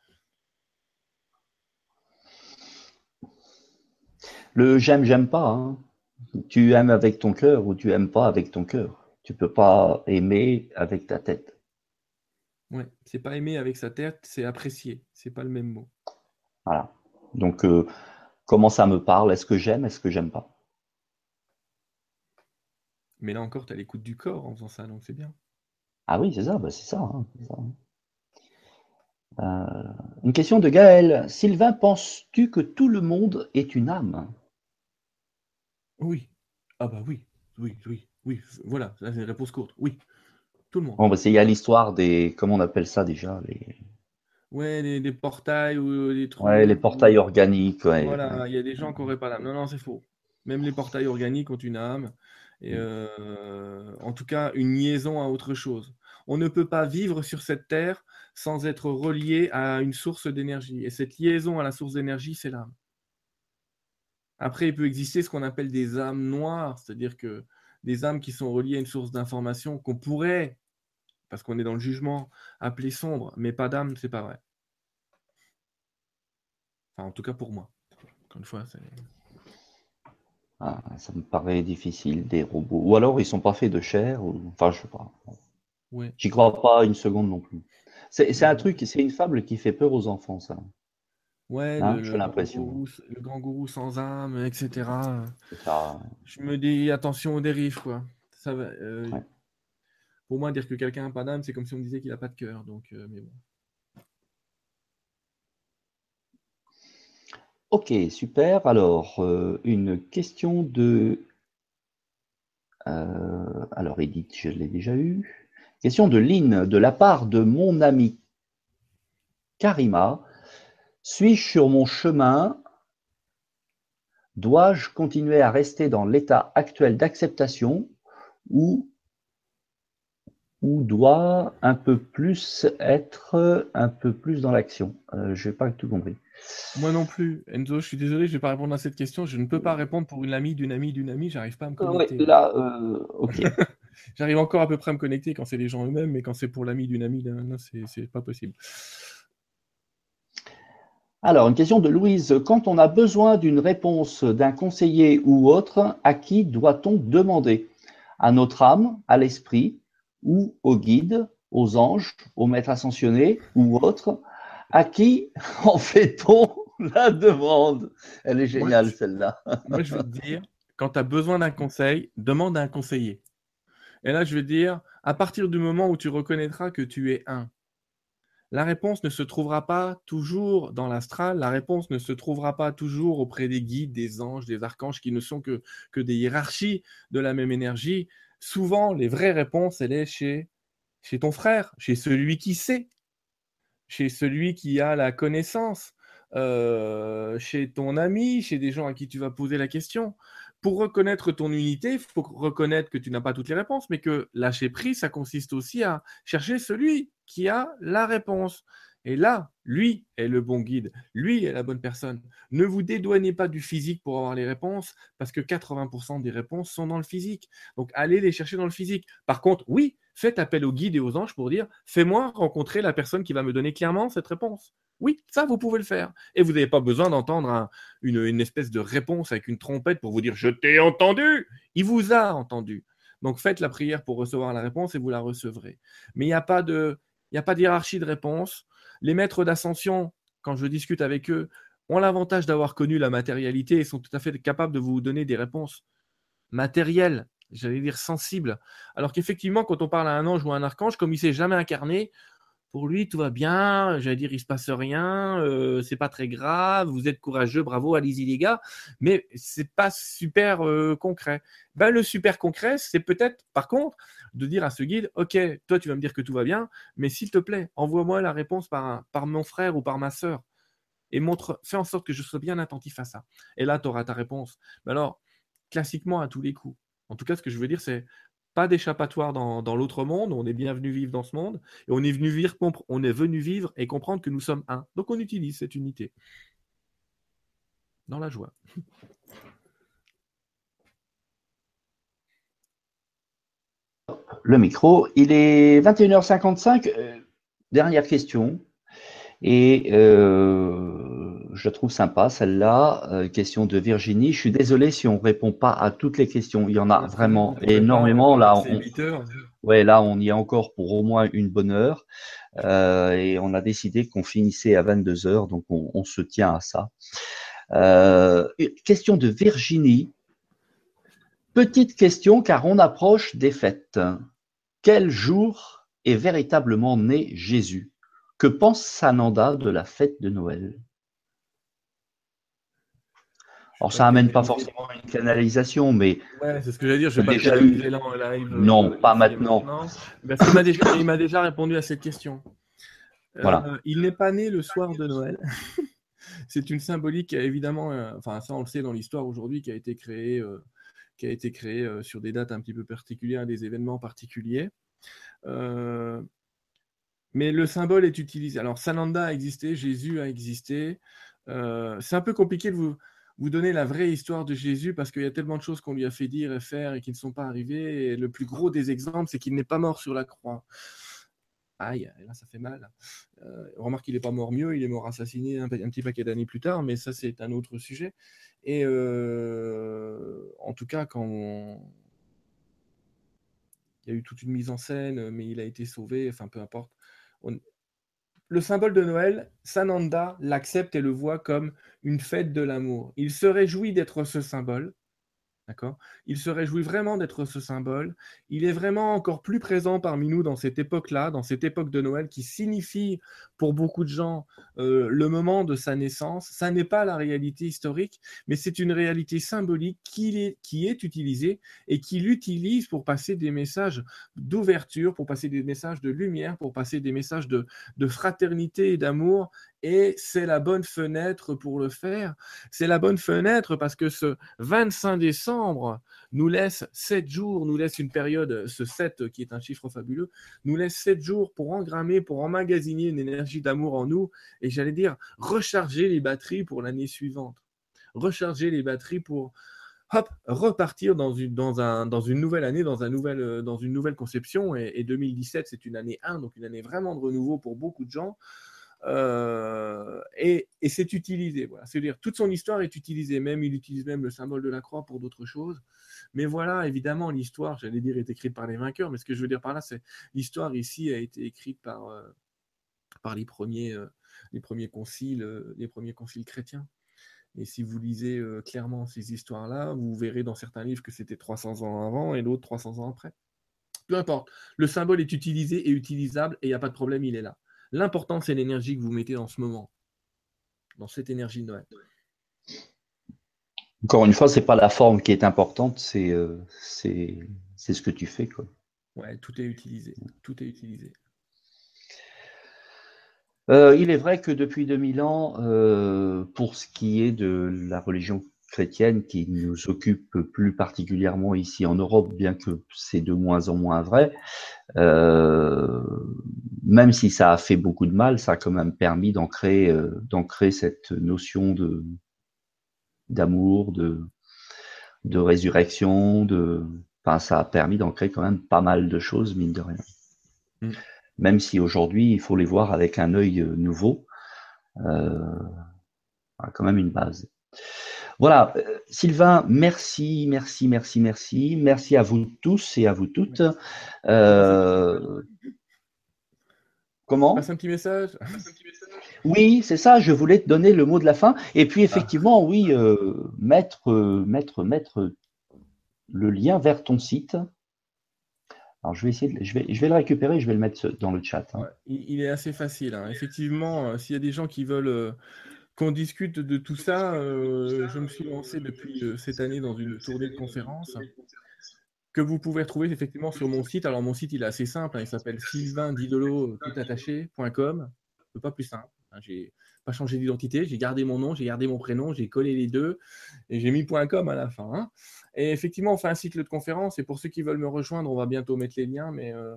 Le j'aime, j'aime pas. Hein. Tu aimes avec ton cœur ou tu aimes pas avec ton cœur. Tu peux pas aimer avec ta tête. Ouais, c'est pas aimer avec sa tête, c'est apprécier. C'est pas le même mot. Voilà. Donc, euh, Comment ça me parle? Est-ce que j'aime? Est-ce que j'aime pas? Mais là encore, tu as l'écoute du corps en faisant ça, donc c'est bien. Ah oui, c'est ça, bah, c'est ça. Hein, euh, une question de Gaël. Sylvain, penses-tu que tout le monde est une âme? Oui. Ah bah oui, oui, oui, oui. Voilà, c'est une réponse courte. Oui, tout le monde. Bon, bah, il y a l'histoire des, comment on appelle ça déjà les... Ouais, des, portails ou des trucs. Ouais, les portails organiques. Voilà, il y a des gens qui n'auraient pas l'âme. Non, non, c'est faux. Même les portails organiques ont une âme. Et mm. euh, en tout cas, une liaison à autre chose. On ne peut pas vivre sur cette terre sans être relié à une source d'énergie. Et cette liaison à la source d'énergie, c'est l'âme. Après, il peut exister ce qu'on appelle des âmes noires, c'est-à-dire que des âmes qui sont reliées à une source d'information qu'on pourrait parce qu'on est dans le jugement, appelé sombre, mais pas d'âme, c'est pas vrai. Enfin, en tout cas pour moi. Encore une fois, ah, ça me paraît difficile, des robots. Ou alors ils sont pas faits de chair, ou... enfin je sais pas. Ouais. J'y crois pas une seconde non plus. C'est un truc, c'est une fable qui fait peur aux enfants, ça. Ouais, hein, le, l'impression. Le grand gourou sans âme, etc. Je me dis attention aux dérives, quoi. Ça va, euh, pour moi, dire que quelqu'un n'a pas d'âme, c'est comme si on disait qu'il n'a pas de cœur. Donc, euh, mais bon. Ok, super. Alors, euh, une question de. Euh, alors, Edith, je l'ai déjà eu. Question de Lynn, de la part de mon ami Karima. Suis-je sur mon chemin? Dois-je continuer à rester dans l'état actuel d'acceptation ou ou doit un peu plus être un peu plus dans l'action euh, Je n'ai pas tout compris. Moi non plus. Enzo, je suis désolé, je ne vais pas répondre à cette question. Je ne peux pas répondre pour une amie d'une amie d'une amie. J'arrive pas à me connecter. là, euh, ok. J'arrive encore à peu près à me connecter quand c'est les gens eux-mêmes, mais quand c'est pour l'ami d'une amie, c'est pas possible. Alors, une question de Louise. Quand on a besoin d'une réponse d'un conseiller ou autre, à qui doit-on demander? À notre âme, à l'esprit, ou aux guides, aux anges, aux maîtres ascensionnés ou autres, À qui en fait-on la demande? Elle est géniale celle-là. moi, je veux te dire, quand tu as besoin d'un conseil, demande à un conseiller. Et là, je veux dire, à partir du moment où tu reconnaîtras que tu es un, la réponse ne se trouvera pas toujours dans l'astral, la réponse ne se trouvera pas toujours auprès des guides, des anges, des archanges qui ne sont que, que des hiérarchies de la même énergie. Souvent, les vraies réponses, elle est chez, chez ton frère, chez celui qui sait, chez celui qui a la connaissance, euh, chez ton ami, chez des gens à qui tu vas poser la question pour reconnaître ton unité, il faut reconnaître que tu n'as pas toutes les réponses, mais que lâcher prise, ça consiste aussi à chercher celui qui a la réponse. Et là, lui est le bon guide, lui est la bonne personne. Ne vous dédouanez pas du physique pour avoir les réponses, parce que 80% des réponses sont dans le physique. Donc allez les chercher dans le physique. Par contre, oui, faites appel au guide et aux anges pour dire, fais-moi rencontrer la personne qui va me donner clairement cette réponse. Oui, ça, vous pouvez le faire. Et vous n'avez pas besoin d'entendre une, espèce de réponse avec une trompette pour vous dire Je t'ai entendu Il vous a entendu. Donc faites la prière pour recevoir la réponse et vous la recevrez. Mais il n'y a pas de. Il a pas d'hierarchie de réponse. Les maîtres d'ascension, quand je discute avec eux, ont l'avantage d'avoir connu la matérialité et sont tout à fait capables de vous donner des réponses matérielles, j'allais dire sensibles. Alors qu'effectivement, quand on parle à un ange ou à un archange, comme il ne s'est jamais incarné, pour lui, tout va bien. J'allais dire, il se passe rien. Euh, c'est pas très grave. Vous êtes courageux, bravo, allez-y les gars. Mais c'est pas super euh, concret. Ben, le super concret, c'est peut-être, par contre, de dire à ce guide, ok, toi, tu vas me dire que tout va bien, mais s'il te plaît, envoie-moi la réponse par, par mon frère ou par ma sœur et montre, fais en sorte que je sois bien attentif à ça. Et là, tu auras ta réponse. Mais alors, classiquement, à tous les coups. En tout cas, ce que je veux dire, c'est pas d'échappatoire dans, l'autre monde, on est bien venu vivre dans ce monde, et on est, venu vivre, on est venu vivre et comprendre que nous sommes un. Donc on utilise cette unité. Dans la joie. Le micro, il est 21h55. Euh, dernière question. Et euh, je trouve sympa celle-là. Euh, question de Virginie. Je suis désolé si on répond pas à toutes les questions. Il y en a vraiment énormément. Là, on, ouais, là, on y est encore pour au moins une bonne heure. Euh, et on a décidé qu'on finissait à 22 heures, donc on, se tient à ça. Euh, question de Virginie. Petite question, car on approche des fêtes. Quel jour est véritablement né Jésus? Que pense Sananda de la fête de Noël? Alors, ça n'amène pas forcément une canalisation, mais. Ouais, c'est ce que j'allais dire. Je vais pas déjà eu... là en live. Non, pas maintenant. il m'a déjà, déjà, répondu à cette question. Voilà. Euh, il n'est pas né le soir de Noël. c'est une symbolique, évidemment, euh, enfin, ça on le sait dans l'histoire aujourd'hui, qui a été créée, euh, qui a été créée sur des dates un petit peu particulières, des événements particuliers. mais le symbole est utilisé. Alors, Sananda a existé, Jésus a existé. c'est un peu compliqué de vous vous donner la vraie histoire de Jésus parce qu'il y a tellement de choses qu'on lui a fait dire et faire et qui ne sont pas arrivées. Et le plus gros des exemples, c'est qu'il n'est pas mort sur la croix. Aïe, là ça fait mal. Euh, remarque qu'il n'est pas mort mieux, il est mort assassiné un, petit paquet d'années plus tard, mais ça c'est un autre sujet. Et euh, en tout cas, quand il y a eu toute une mise en scène, mais il a été sauvé, enfin peu importe. Le symbole de Noël, Sananda l'accepte et le voit comme une fête de l'amour. Il se réjouit d'être ce symbole. Il se réjouit vraiment d'être ce symbole. Il est vraiment encore plus présent parmi nous dans cette époque-là, dans cette époque de Noël qui signifie pour beaucoup de gens euh, le moment de sa naissance. Ça n'est pas la réalité historique, mais c'est une réalité symbolique qui est, utilisée et qui l'utilise pour passer des messages d'ouverture, pour passer des messages de lumière, pour passer des messages de fraternité et d'amour et c'est la bonne fenêtre pour le faire. C'est la bonne fenêtre parce que ce 25 décembre nous laisse 7 jours, nous laisse une période, ce 7 qui est un chiffre fabuleux, nous laisse 7 jours pour engrammer, pour emmagasiner une énergie d'amour en nous et j'allais dire recharger les batteries pour l'année suivante. Recharger les batteries pour hop, repartir dans une, dans, un, dans une nouvelle année, dans, un dans une nouvelle conception. Et 2017, c'est une année 1, donc une année vraiment de renouveau pour beaucoup de gens. Euh, et, c'est utilisé. Voilà. C'est-à-dire, toute son histoire est utilisée. Même, il utilise même le symbole de la croix pour d'autres choses. Mais voilà, évidemment, l'histoire, j'allais dire, est écrite par les vainqueurs. Mais ce que je veux dire par là, c'est l'histoire ici a été écrite par, euh, par les premiers. Euh, les premiers conciles, les premiers conciles chrétiens. Et si vous lisez clairement ces histoires-là, vous verrez dans certains livres que c'était 300 ans avant et l'autre 300 ans après. Peu importe, le symbole est utilisé et utilisable et il n'y a pas de problème, il est là. L'important, c'est l'énergie que vous mettez dans ce moment, dans cette énergie de Noël. Encore une fois, c'est pas la forme qui est importante, c'est c'est ce que tu fais. Quoi. Ouais, tout est utilisé. Tout est utilisé. Euh, il est vrai que depuis 2000 ans, euh, pour ce qui est de la religion chrétienne qui nous occupe plus particulièrement ici en Europe, bien que c'est de moins en moins vrai, euh, même si ça a fait beaucoup de mal, ça a quand même permis d'ancrer d'ancrer cette notion de d'amour, de de résurrection, de enfin ça a permis d'ancrer quand même pas mal de choses mine de rien. Mm même si aujourd'hui il faut les voir avec un œil euh, nouveau, euh, quand même une base. Voilà, euh, Sylvain, merci, merci, merci, merci, merci à vous tous et à vous toutes. Euh, comment Passe un petit message. Oui, c'est ça. Je voulais te donner le mot de la fin. Et puis effectivement, oui, mettre, mettre, mettre le lien vers ton site. Alors, je vais essayer, de, je, vais, je vais le récupérer, je vais le mettre dans le chat. Hein. il, est assez facile. Hein. Effectivement, euh, s'il y a des gens qui veulent euh, qu'on discute de tout ça, euh, je me suis lancé depuis cette année dans une tournée de conférences que vous pouvez retrouver effectivement sur mon site. Alors, mon site, il est assez simple. Hein. il s'appelle sylvaindidolo.com. Pas plus simple. J'ai pas changé d'identité. J'ai gardé mon nom, j'ai gardé mon prénom, j'ai collé les deux et j'ai mis .com à la fin. Et effectivement, on fait un cycle de conférences. Et pour ceux qui veulent me rejoindre, on va bientôt mettre les liens. Mais euh,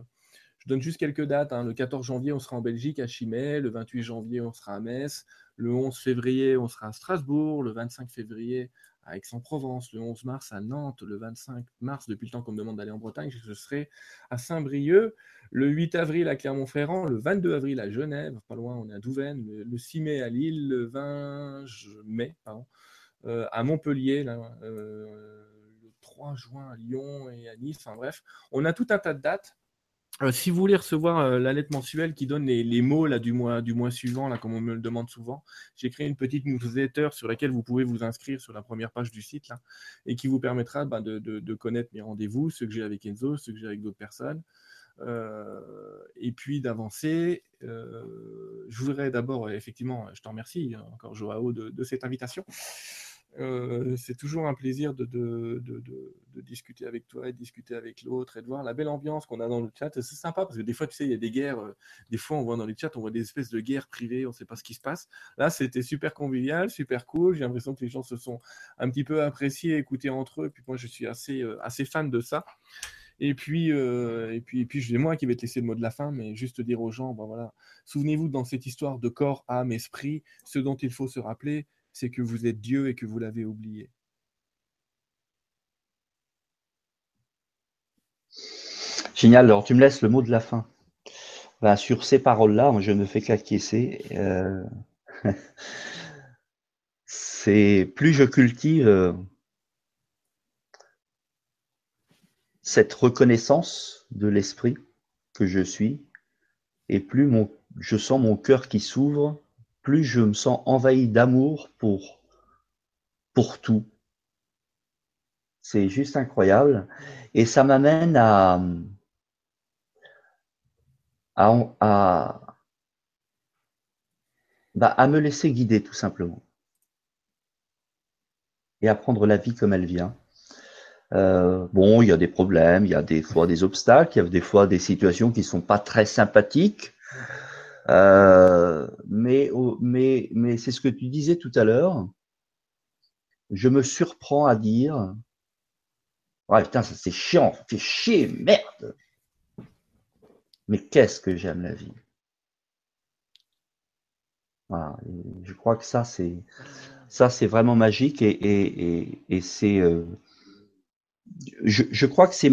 je donne juste quelques dates. Hein. Le 14 janvier, on sera en Belgique, à Chimay. Le 28 janvier, on sera à Metz. Le 11 février, on sera à Strasbourg. Le 25 février, à Aix-en-Provence. Le 11 mars, à Nantes. Le 25 mars, depuis le temps qu'on me demande d'aller en Bretagne, je serai à Saint-Brieuc. Le 8 avril à Clermont-Ferrand, le 22 avril à Genève, pas loin, on est à Douvaine, le, 6 mai à Lille, le 20 mai pardon, euh, à Montpellier, euh, 3 juin à Lyon et à Nice. Enfin bref, on a tout un tas de dates. Euh, si vous voulez recevoir euh, la lettre mensuelle qui donne les, mots là, du, mois, du mois suivant, là, comme on me le demande souvent, j'ai créé une petite newsletter sur laquelle vous pouvez vous inscrire sur la première page du site là, et qui vous permettra bah, de, connaître mes rendez-vous, ceux que j'ai avec Enzo, ceux que j'ai avec d'autres personnes. Euh, et puis d'avancer. je voudrais d'abord, effectivement, je te remercie encore Joao de cette invitation. C'est toujours un plaisir de, discuter avec toi et de discuter avec l'autre et de voir la belle ambiance qu'on a dans le chat. C'est sympa parce que des fois, tu sais, il y a des guerres. Des fois, on voit dans les chats, on voit des espèces de guerres privées, on ne sait pas ce qui se passe. Là, c'était super convivial, super cool. J'ai l'impression que les gens se sont un petit peu appréciés, écoutés entre eux. Et puis moi, je suis assez, assez fan de ça. Et puis, et puis, et puis, je moi qui vais te laisser le mot de la fin, mais juste dire aux gens, ben voilà, souvenez-vous dans cette histoire de corps, âme, esprit, ce dont il faut se rappeler, c'est que vous êtes Dieu et que vous l'avez oublié. Génial, alors tu me laisses le mot de la fin. Ben, sur ces paroles-là, je ne fais qu'acquiescer. Euh, c'est plus je cultive euh, cette reconnaissance de l'esprit que je suis, et plus je sens mon cœur qui s'ouvre plus je me sens envahi d'amour pour, tout. C'est juste incroyable. Et ça m'amène à, bah, me laisser guider tout simplement. Et à prendre la vie comme elle vient. Euh, bon, il y a des problèmes, il y a des fois des obstacles, il y a des fois des situations qui sont pas très sympathiques. Euh, mais, mais, mais c'est ce que tu disais tout à l'heure. Je me surprends à dire Ouais, putain, ça c'est chiant, fait chier, merde. Mais qu'est-ce que j'aime la vie? Voilà, je crois que ça c'est ça c'est vraiment magique et, et, et, et c'est euh, je, je, crois que c'est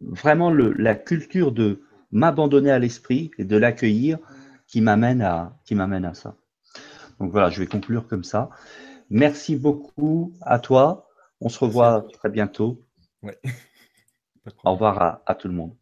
vraiment le, la culture de m'abandonner à l'esprit et de l'accueillir qui m'amène à, qui m'amène à ça. Donc voilà, je vais conclure comme ça. Merci beaucoup à toi. On se revoit très bientôt. Au revoir à tout le monde.